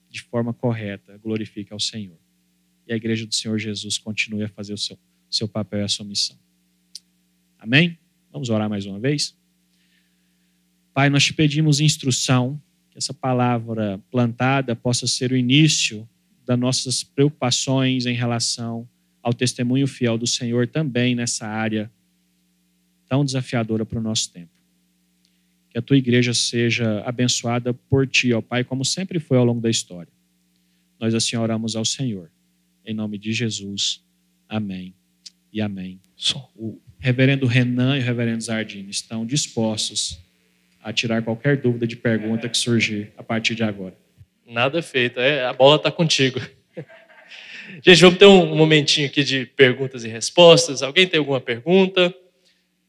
de forma correta, glorifique ao Senhor. E a igreja do Senhor Jesus continue a fazer o seu, seu papel e a sua missão. Amém? Vamos orar mais uma vez? Pai, nós te pedimos instrução que essa palavra plantada possa ser o início das nossas preocupações em relação ao testemunho fiel do Senhor também nessa área tão desafiadora para o nosso tempo. Que a tua igreja seja abençoada por ti, ó Pai, como sempre foi ao longo da história. Nós assim oramos ao Senhor. Em nome de Jesus. Amém e amém. O reverendo Renan e o reverendo Zardini estão dispostos a tirar qualquer dúvida de pergunta que surgir a partir de agora. Nada feito, é, a bola está contigo. Gente, vamos ter um momentinho aqui de perguntas e respostas. Alguém tem alguma pergunta?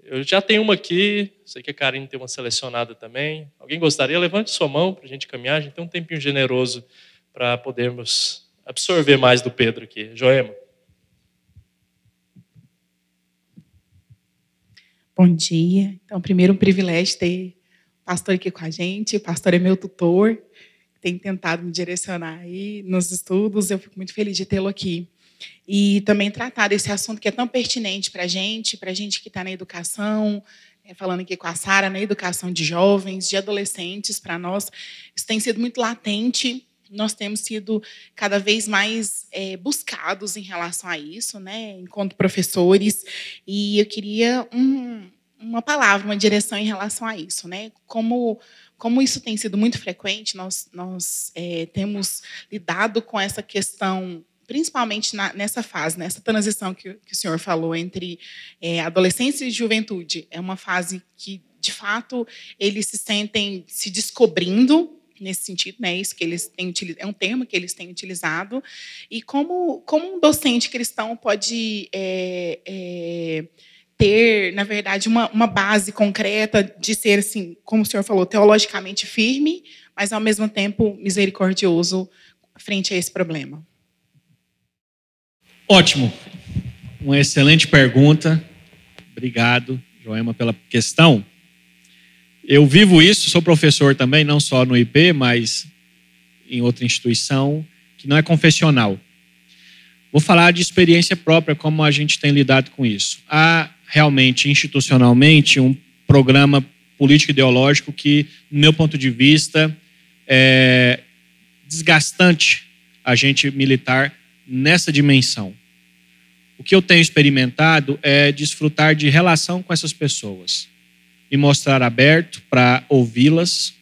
Eu já tenho uma aqui, sei que a Karine tem uma selecionada também. Alguém gostaria? Levante sua mão para a gente caminhar. A gente tem um tempinho generoso para podermos absorver mais do Pedro aqui. Joema. Bom dia. Então, primeiro, um privilégio ter o pastor aqui com a gente. O pastor é meu tutor, tem tentado me direcionar aí nos estudos. Eu fico muito feliz de tê-lo aqui e também tratar desse assunto que é tão pertinente para a gente, para a gente que está na educação, é, falando aqui com a Sara, na educação de jovens, de adolescentes, para nós, isso tem sido muito latente. Nós temos sido cada vez mais é, buscados em relação a isso, né, enquanto professores. E eu queria um, uma palavra, uma direção em relação a isso, né? Como como isso tem sido muito frequente, nós, nós é, temos lidado com essa questão principalmente na, nessa fase, nessa transição que, que, o senhor falou entre é, adolescência e juventude. É uma fase que, de fato, eles se sentem se descobrindo nesse sentido, né? Isso que eles têm é um termo que eles têm utilizado e como como um docente cristão pode é, é, ter, na verdade, uma, uma base concreta de ser assim, como o senhor falou, teologicamente firme, mas ao mesmo tempo misericordioso frente a esse problema. Ótimo. Uma excelente pergunta. Obrigado, Joema, pela questão. Eu vivo isso, sou professor também, não só no IP, mas em outra instituição que não é confessional. Vou falar de experiência própria, como a gente tem lidado com isso. Há realmente, institucionalmente, um programa político-ideológico que, no meu ponto de vista, é desgastante a gente militar nessa dimensão. O que eu tenho experimentado é desfrutar de relação com essas pessoas, me mostrar aberto para ouvi-las,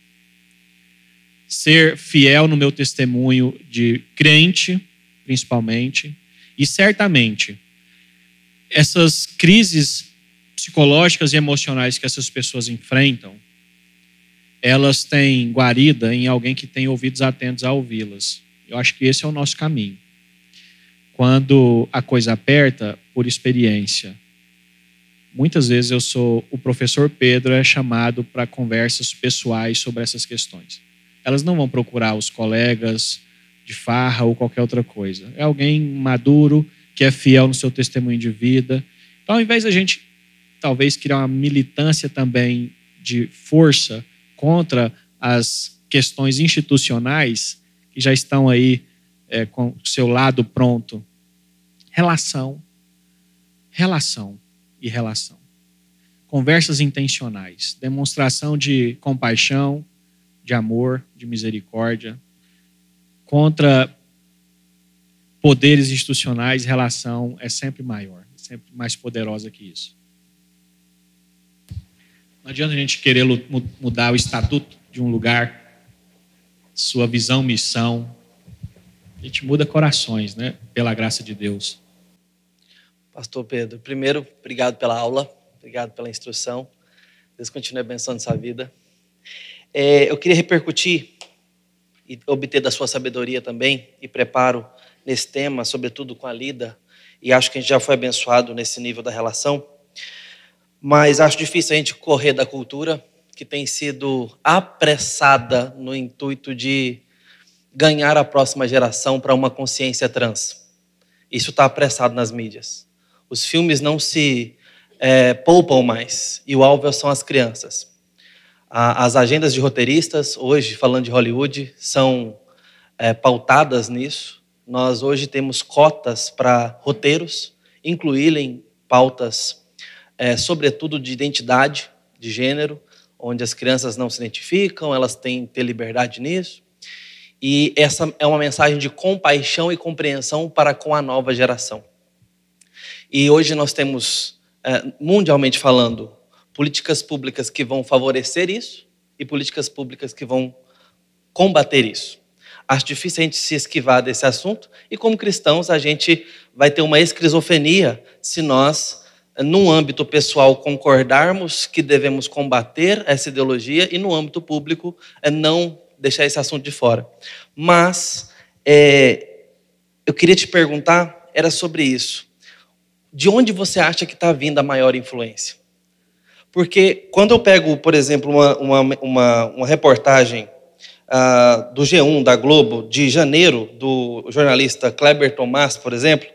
ser fiel no meu testemunho de crente, principalmente, e certamente essas crises psicológicas e emocionais que essas pessoas enfrentam, elas têm guarida em alguém que tem ouvidos atentos a ouvi-las. Eu acho que esse é o nosso caminho quando a coisa aperta, por experiência. Muitas vezes eu sou o professor Pedro é chamado para conversas pessoais sobre essas questões. Elas não vão procurar os colegas de farra ou qualquer outra coisa. É alguém maduro que é fiel no seu testemunho de vida. Então, ao invés da gente talvez criar uma militância também de força contra as questões institucionais que já estão aí é, com o seu lado pronto Relação, relação e relação. Conversas intencionais, demonstração de compaixão, de amor, de misericórdia. Contra poderes institucionais, relação é sempre maior, é sempre mais poderosa que isso. Não adianta a gente querer mudar o estatuto de um lugar, sua visão, missão. A gente muda corações, né? Pela graça de Deus. Pastor Pedro, primeiro, obrigado pela aula, obrigado pela instrução. Deus continue abençoando sua vida. É, eu queria repercutir e obter da sua sabedoria também e preparo nesse tema, sobretudo com a lida, e acho que a gente já foi abençoado nesse nível da relação, mas acho difícil a gente correr da cultura que tem sido apressada no intuito de ganhar a próxima geração para uma consciência trans. Isso está apressado nas mídias. Os filmes não se é, poupam mais e o alvo são as crianças. as agendas de roteiristas, hoje, falando de Hollywood, são é, pautadas nisso. Nós hoje temos cotas para roteiros incluírem pautas, é, sobretudo de identidade, de gênero, onde as crianças não se identificam, elas têm que ter liberdade nisso. E essa é uma mensagem de compaixão e compreensão para com a nova geração. E hoje nós temos, é, mundialmente falando, políticas públicas que vão favorecer isso e políticas públicas que vão combater isso. Acho difícil a gente se esquivar desse assunto e, como cristãos, a gente vai ter uma esquizofrenia se nós, num âmbito pessoal, concordarmos que devemos combater essa ideologia e, no âmbito público, não deixar esse assunto de fora. Mas é, eu queria te perguntar era sobre isso. De onde você acha que está vindo a maior influência? Porque quando eu pego, por exemplo, uma, uma, uma, uma reportagem uh, do G1, da Globo, de janeiro, do jornalista Kleber Tomás, por exemplo,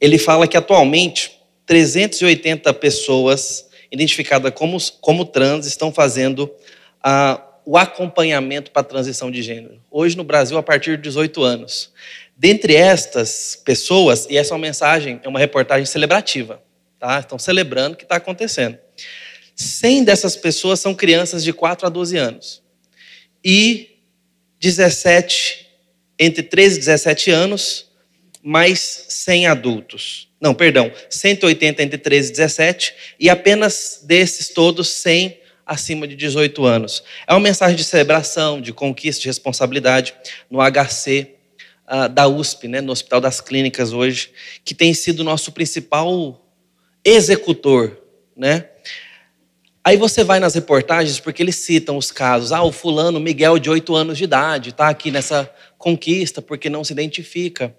ele fala que atualmente 380 pessoas identificadas como, como trans estão fazendo uh, o acompanhamento para a transição de gênero. Hoje no Brasil, a partir de 18 anos. Dentre estas pessoas, e essa é uma mensagem, é uma reportagem celebrativa, tá? Estão celebrando o que está acontecendo. 100 dessas pessoas são crianças de 4 a 12 anos. E 17, entre 13 e 17 anos, mais 100 adultos. Não, perdão, 180 entre 13 e 17, e apenas desses todos 100 acima de 18 anos. É uma mensagem de celebração, de conquista, de responsabilidade no HC ah, da USP, né, no Hospital das Clínicas hoje, que tem sido nosso principal executor, né? Aí você vai nas reportagens porque eles citam os casos. Ah, o fulano Miguel de 8 anos de idade está aqui nessa conquista porque não se identifica.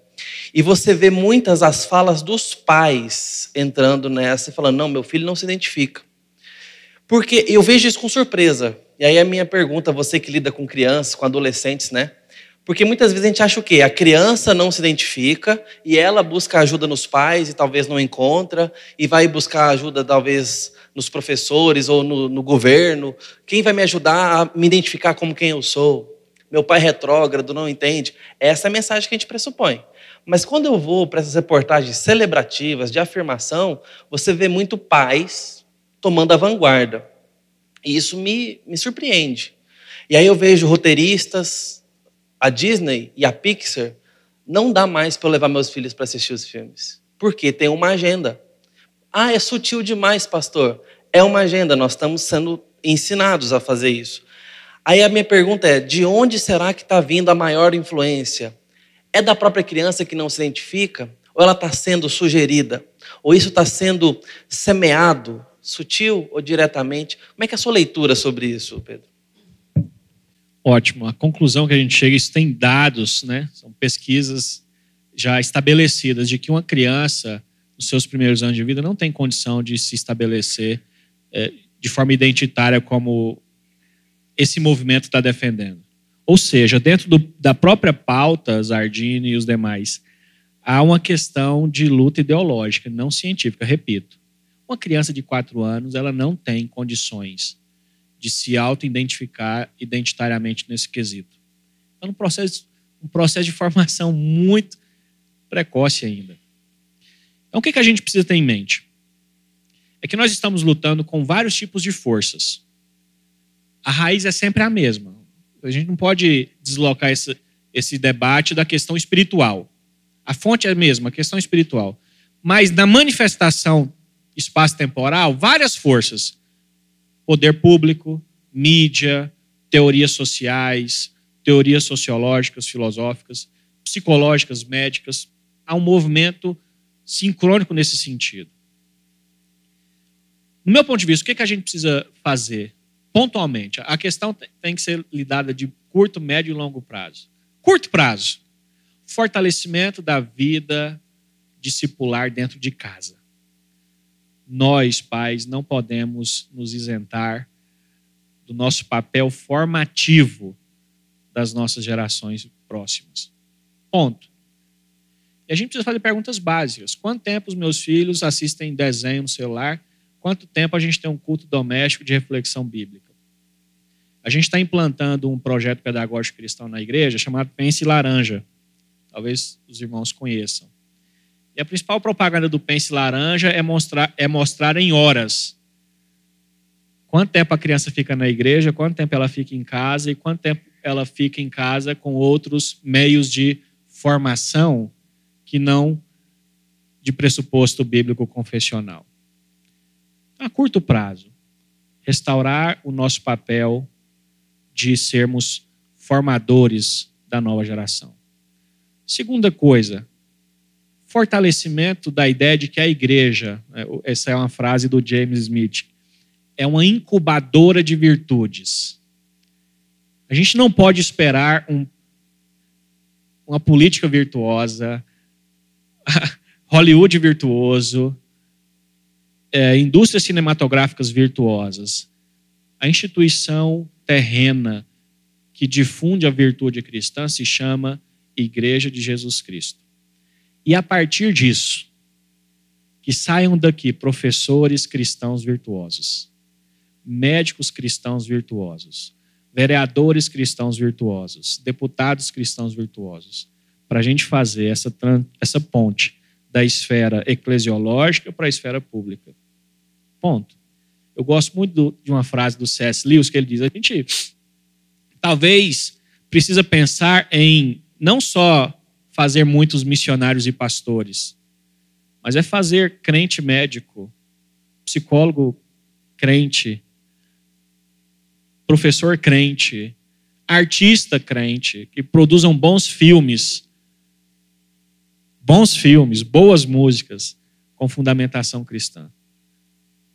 E você vê muitas as falas dos pais entrando nessa e falando: não, meu filho não se identifica. Porque eu vejo isso com surpresa. E aí a minha pergunta, você que lida com crianças, com adolescentes, né? Porque muitas vezes a gente acha o quê? A criança não se identifica e ela busca ajuda nos pais e talvez não encontra, e vai buscar ajuda talvez nos professores ou no, no governo. Quem vai me ajudar a me identificar como quem eu sou? Meu pai é retrógrado, não entende. Essa é a mensagem que a gente pressupõe. Mas quando eu vou para essas reportagens celebrativas, de afirmação, você vê muito pais tomando a vanguarda. E isso me, me surpreende. E aí eu vejo roteiristas, a Disney e a Pixar, não dá mais para eu levar meus filhos para assistir os filmes. Porque tem uma agenda. Ah, é sutil demais, pastor. É uma agenda, nós estamos sendo ensinados a fazer isso. Aí a minha pergunta é: de onde será que está vindo a maior influência? É da própria criança que não se identifica? Ou ela está sendo sugerida? Ou isso está sendo semeado, sutil ou diretamente? Como é que é a sua leitura sobre isso, Pedro? Ótimo. A conclusão que a gente chega, isso tem dados, né? São pesquisas já estabelecidas de que uma criança nos seus primeiros anos de vida, não tem condição de se estabelecer é, de forma identitária como esse movimento está defendendo. Ou seja, dentro do, da própria pauta, Zardini e os demais, há uma questão de luta ideológica, não científica, repito. Uma criança de quatro anos, ela não tem condições de se auto-identificar identitariamente nesse quesito. É um processo, um processo de formação muito precoce ainda. Então, o que, que a gente precisa ter em mente? É que nós estamos lutando com vários tipos de forças. A raiz é sempre a mesma. A gente não pode deslocar esse, esse debate da questão espiritual. A fonte é a mesma, a questão espiritual. Mas na manifestação espaço-temporal, várias forças. Poder público, mídia, teorias sociais, teorias sociológicas, filosóficas, psicológicas, médicas. Há um movimento sincrônico nesse sentido. No meu ponto de vista, o que, a gente precisa fazer pontualmente? A questão tem que ser lidada de curto, médio e longo prazo. Curto prazo, fortalecimento da vida discipular dentro de casa. Nós, pais, não podemos nos isentar do nosso papel formativo das nossas gerações próximas. Ponto. E a gente precisa fazer perguntas básicas. Quanto tempo os meus filhos assistem desenho no celular? Quanto tempo a gente tem um culto doméstico de reflexão bíblica? A gente está implantando um projeto pedagógico cristão na igreja chamado Pense Laranja. Talvez os irmãos conheçam. E a principal propaganda do Pense Laranja é mostrar, é mostrar em horas quanto tempo a criança fica na igreja, quanto tempo ela fica em casa e quanto tempo ela fica em casa com outros meios de formação que não de pressuposto bíblico confessional. A curto prazo, restaurar o nosso papel de sermos formadores da nova geração. Segunda coisa, fortalecimento da ideia de que a igreja, né, essa é uma frase do James Smith, é uma incubadora de virtudes. A gente não pode esperar um, uma política virtuosa, Hollywood virtuoso, é, indústrias cinematográficas virtuosas, a instituição terrena que difunde a virtude cristã se chama Igreja de Jesus Cristo. E a partir disso, que saiam daqui professores cristãos virtuosos, médicos cristãos virtuosos, vereadores cristãos virtuosos, deputados cristãos virtuosos, para a gente fazer essa, essa ponte da esfera eclesiológica para a esfera pública. Ponto. Eu gosto muito do, de uma frase do C.S. Lewis que ele diz: a gente talvez precisa pensar em não só fazer muitos missionários e pastores, mas é fazer crente médico, psicólogo crente, professor crente, artista crente, que produzam bons filmes, bons filmes, boas músicas com fundamentação cristã.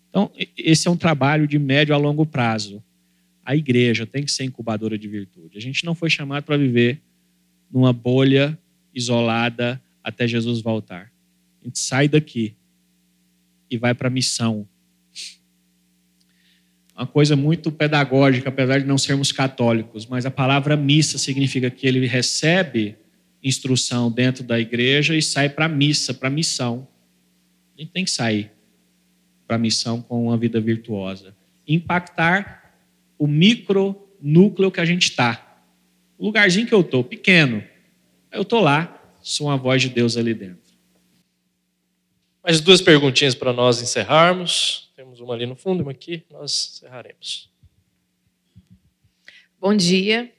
Então, esse é um trabalho de médio a longo prazo. A igreja tem que ser incubadora de virtude. A gente não foi chamado para viver numa bolha isolada até Jesus voltar. A gente sai daqui e vai para a missão. Uma coisa muito pedagógica, apesar de não sermos católicos, mas a palavra missa significa que ele recebe instrução dentro da igreja e sai para a missa, para a missão. A gente tem que sair para a missão com uma vida virtuosa. Impactar o micro núcleo que a gente está. O lugarzinho que eu estou, pequeno. Eu estou lá, sou uma voz de Deus ali dentro. Mais duas perguntinhas para nós encerrarmos. Temos uma ali no fundo, uma aqui, nós encerraremos. Bom dia.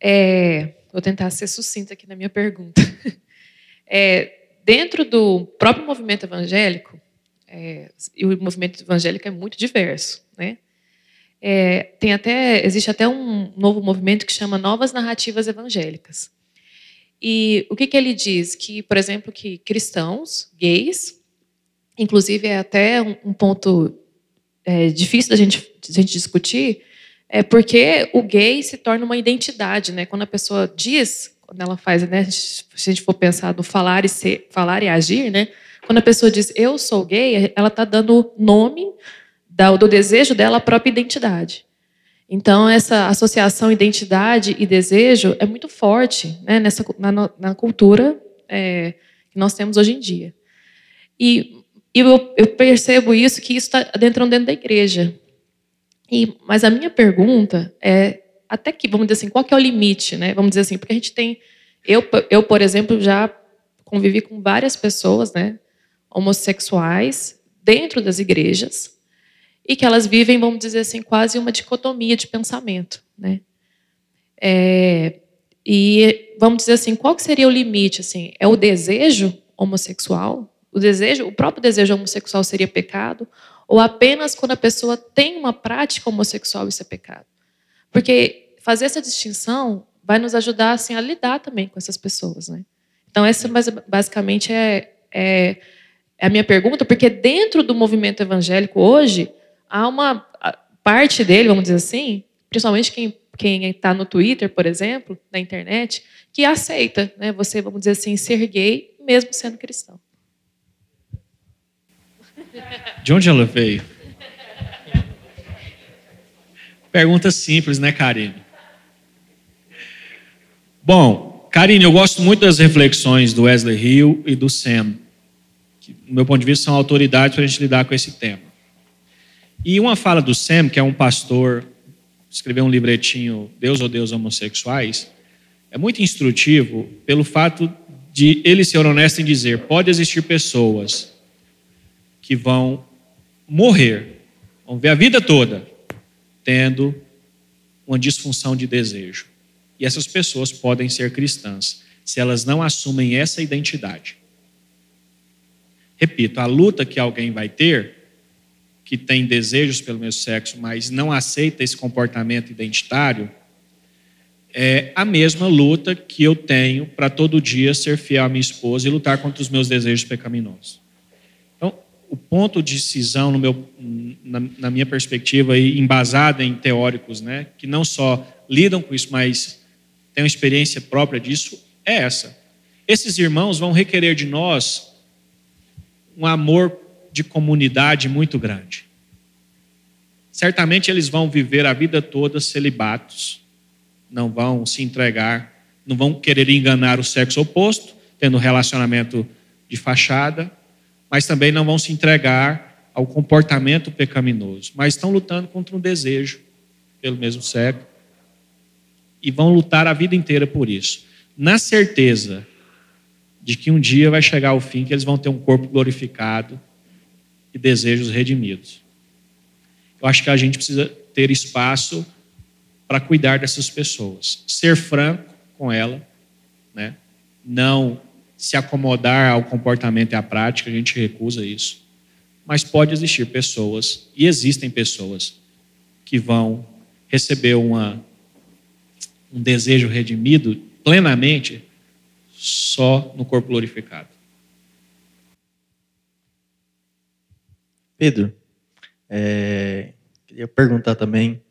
É, vou tentar ser sucinta aqui na minha pergunta. É, dentro do próprio movimento evangélico, é, e o movimento evangélico é muito diverso, né? É, tem até existe até um novo movimento que chama Novas Narrativas Evangélicas. E o que, que ele diz? Que, por exemplo, que cristãos, gays, inclusive é até um, ponto é, difícil da gente, da gente discutir, é porque o gay se torna uma identidade, né? Quando a pessoa diz, quando ela faz, né? Se a gente for pensar no falar e ser, falar e agir, né? Quando a pessoa diz eu sou gay, ela está dando nome do desejo dela à própria identidade. Então, essa associação identidade e desejo é muito forte né, nessa, na, na cultura é, que nós temos hoje em dia. E, e eu, eu, percebo isso, que isso está adentrando dentro da igreja. E, mas a minha pergunta é, até que, vamos dizer assim, qual que é o limite? Né? Vamos dizer assim, porque a gente tem... Eu, eu, por exemplo, já convivi com várias pessoas, né? homossexuais dentro das igrejas e que elas vivem, vamos dizer assim, quase uma dicotomia de pensamento, né? É, e vamos dizer assim, qual seria o limite? Assim, é o desejo homossexual? O desejo, o próprio desejo homossexual seria pecado? Ou apenas quando a pessoa tem uma prática homossexual isso é pecado? Porque fazer essa distinção vai nos ajudar assim a lidar também com essas pessoas, né? Então essa basicamente é, é é a minha pergunta, porque dentro do movimento evangélico hoje, há uma parte dele, vamos dizer assim, principalmente quem quem está no Twitter, por exemplo, na internet, que aceita, né, você, vamos dizer assim, ser gay, mesmo sendo cristão. De onde ela veio? Pergunta simples, né, Karine? Bom, Karine, eu gosto muito das reflexões do Wesley Hill e do Sam que, do meu ponto de vista, são autoridades para a gente lidar com esse tema. E uma fala do Sam, que é um pastor, escreveu um livretinho Deus ou Deus homossexuais, é muito instrutivo pelo fato de ele ser honesto em dizer: pode existir pessoas que vão morrer, vão ver a vida toda tendo uma disfunção de desejo. E essas pessoas podem ser cristãs se elas não assumem essa identidade. Repito, a luta que alguém vai ter, que tem desejos pelo meu sexo, mas não aceita esse comportamento identitário, é a mesma luta que eu tenho para todo dia ser fiel à minha esposa e lutar contra os meus desejos pecaminosos. Então, o ponto de decisão, no meu, na, na minha perspectiva, e embasada em teóricos, né, que não só lidam com isso, mas têm uma experiência própria disso, é essa. esses irmãos vão requerer de nós um amor de comunidade muito grande. Certamente eles vão viver a vida toda celibatos, não vão se entregar, não vão querer enganar o sexo oposto, tendo relacionamento de fachada, mas também não vão se entregar ao comportamento pecaminoso, mas estão lutando contra um desejo pelo mesmo sexo e vão lutar a vida inteira por isso, na certeza de que um dia vai chegar o fim que eles vão ter um corpo glorificado e desejos redimidos. Eu acho que a gente precisa ter espaço para cuidar dessas pessoas, ser franco com ela, né? Não se acomodar ao comportamento e à prática, a gente recusa isso. Mas pode existir pessoas, e existem pessoas, que vão receber uma, um desejo redimido plenamente só no corpo glorificado. Pedro, é, queria perguntar também.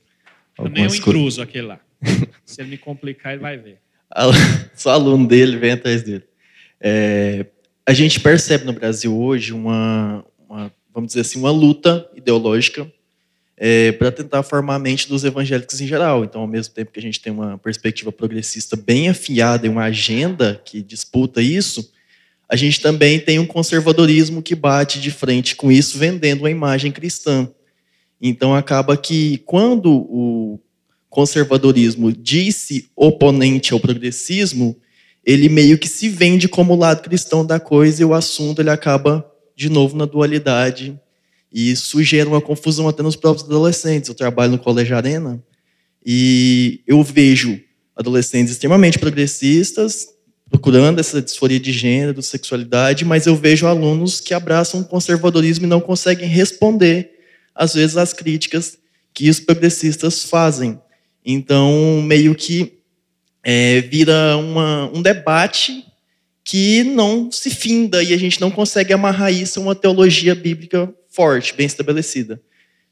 Também é um intruso aquele lá. Se ele me complicar, ele vai ver. Só aluno dele vem atrás dele. É, a gente percebe no Brasil hoje uma, uma, vamos dizer assim, uma luta ideológica é, para tentar formar a mente dos evangélicos em geral. Então, ao mesmo tempo que a gente tem uma perspectiva progressista bem afiada e uma agenda que disputa isso, a gente também tem um conservadorismo que bate de frente com isso, vendendo uma imagem cristã. Então, acaba que quando o conservadorismo disse oponente ao progressismo, ele meio que se vende como lado cristão da coisa e o assunto ele acaba de novo na dualidade e isso gera uma confusão até nos próprios adolescentes. Eu trabalho no Colégio Arena e eu vejo adolescentes extremamente progressistas procurando essa disforia de gênero, sexualidade, mas eu vejo alunos que abraçam o conservadorismo e não conseguem responder, às vezes, às críticas que os progressistas fazem. Então, meio que é, vira uma, um debate que não se finda e a gente não consegue amarrar isso a uma teologia bíblica forte, bem estabelecida.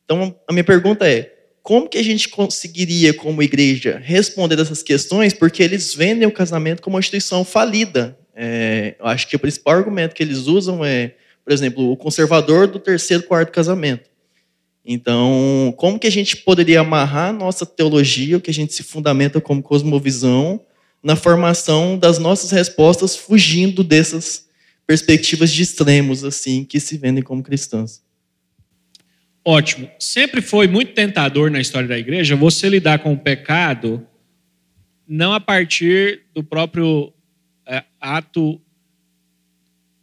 Então, a minha pergunta é: como que a gente conseguiria, como igreja, responder essas questões? Porque eles vendem o casamento como uma instituição falida. É, eu acho que o principal argumento que eles usam é, por exemplo, o conservador do terceiro, quarto casamento. Então, como que a gente poderia amarrar nossa teologia, o que a gente se fundamenta como cosmovisão, na formação das nossas respostas, fugindo dessas perspectivas de extremos assim que se vendem como cristãs? Ótimo. Sempre foi muito tentador na história da igreja você lidar com o pecado não a partir do próprio é, ato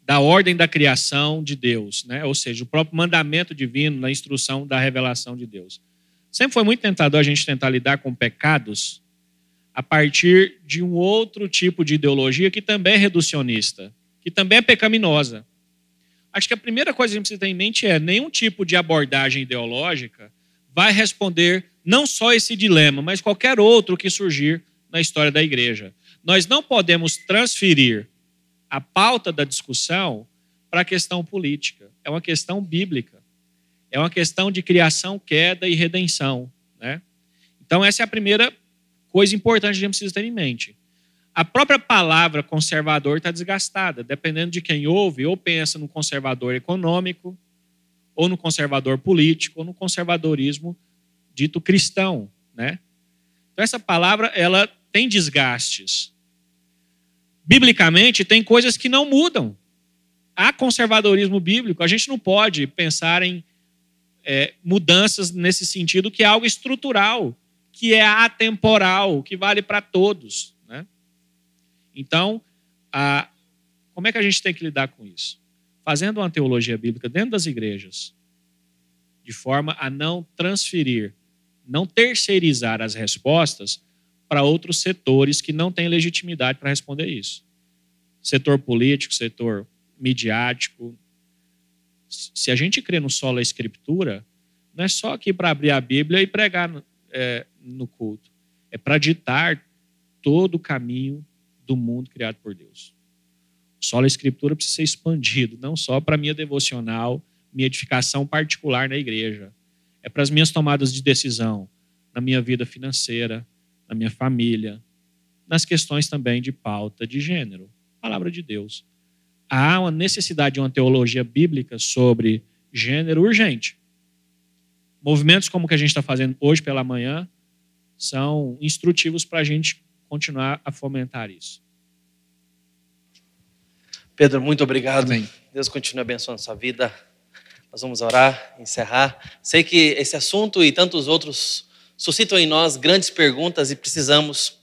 da ordem da criação de Deus, né? ou seja, o próprio mandamento divino na instrução da revelação de Deus. Sempre foi muito tentador a gente tentar lidar com pecados a partir de um outro tipo de ideologia que também é reducionista, que também é pecaminosa. Acho que a primeira coisa que a gente precisa ter em mente é nenhum tipo de abordagem ideológica vai responder não só esse dilema, mas qualquer outro que surgir na história da igreja. Nós não podemos transferir a pauta da discussão para a questão política. É uma questão bíblica. É uma questão de criação, queda e redenção. Né? Então, essa é a primeira coisa importante que a gente precisa ter em mente. A própria palavra conservador está desgastada, dependendo de quem ouve, ou pensa no conservador econômico, ou no conservador político, ou no conservadorismo dito cristão, né? Então essa palavra ela tem desgastes. Biblicamente tem coisas que não mudam. Há conservadorismo bíblico. A gente não pode pensar em é, mudanças nesse sentido que é algo estrutural, que é atemporal, que vale para todos. Então, a, como é que a gente tem que lidar com isso? Fazendo uma teologia bíblica dentro das igrejas, de forma a não transferir, não terceirizar as respostas para outros setores que não têm legitimidade para responder isso. Setor político, setor midiático. Se a gente crê no solo da escritura, não é só aqui para abrir a Bíblia e pregar é, no culto. É para ditar todo o caminho do mundo criado por Deus. Só a Escritura precisa ser expandido, não só para minha devocional, minha edificação particular na igreja. É para as minhas tomadas de decisão, na minha vida financeira, na minha família, nas questões também de pauta de gênero. palavra de Deus. Há uma necessidade de uma teologia bíblica sobre gênero urgente. Movimentos como o que a gente está fazendo hoje pela manhã são instrutivos para a gente continuar a fomentar isso. Pedro, muito obrigado. Amém. Deus continue abençoando a sua vida. Nós vamos orar, encerrar. Sei que esse assunto e tantos outros suscitam em nós grandes perguntas e precisamos,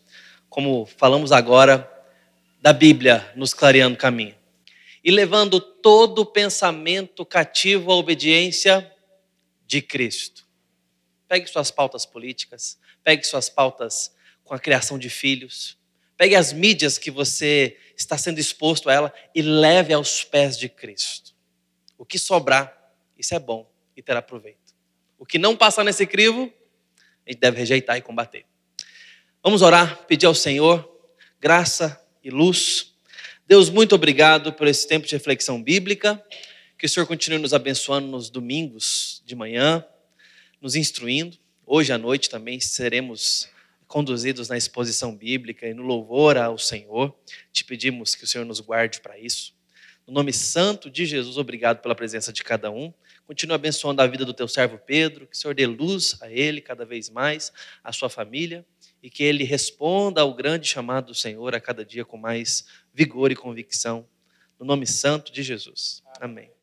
como falamos agora, da Bíblia nos clareando o caminho. E levando todo o pensamento cativo à obediência de Cristo. Pegue suas pautas políticas, pegue suas pautas com a criação de filhos, pegue as mídias que você está sendo exposto a ela e leve aos pés de Cristo. O que sobrar, isso é bom e terá proveito. O que não passar nesse crivo, a gente deve rejeitar e combater. Vamos orar, pedir ao Senhor graça e luz. Deus, muito obrigado por esse tempo de reflexão bíblica. Que o Senhor continue nos abençoando nos domingos de manhã, nos instruindo. Hoje à noite também seremos conduzidos na exposição bíblica e no louvor ao Senhor. Te pedimos que o Senhor nos guarde para isso. No nome santo de Jesus, obrigado pela presença de cada um. Continua abençoando a vida do teu servo Pedro, que o Senhor dê luz a ele cada vez mais, a sua família, e que ele responda ao grande chamado do Senhor a cada dia com mais vigor e convicção. No nome santo de Jesus. Amém.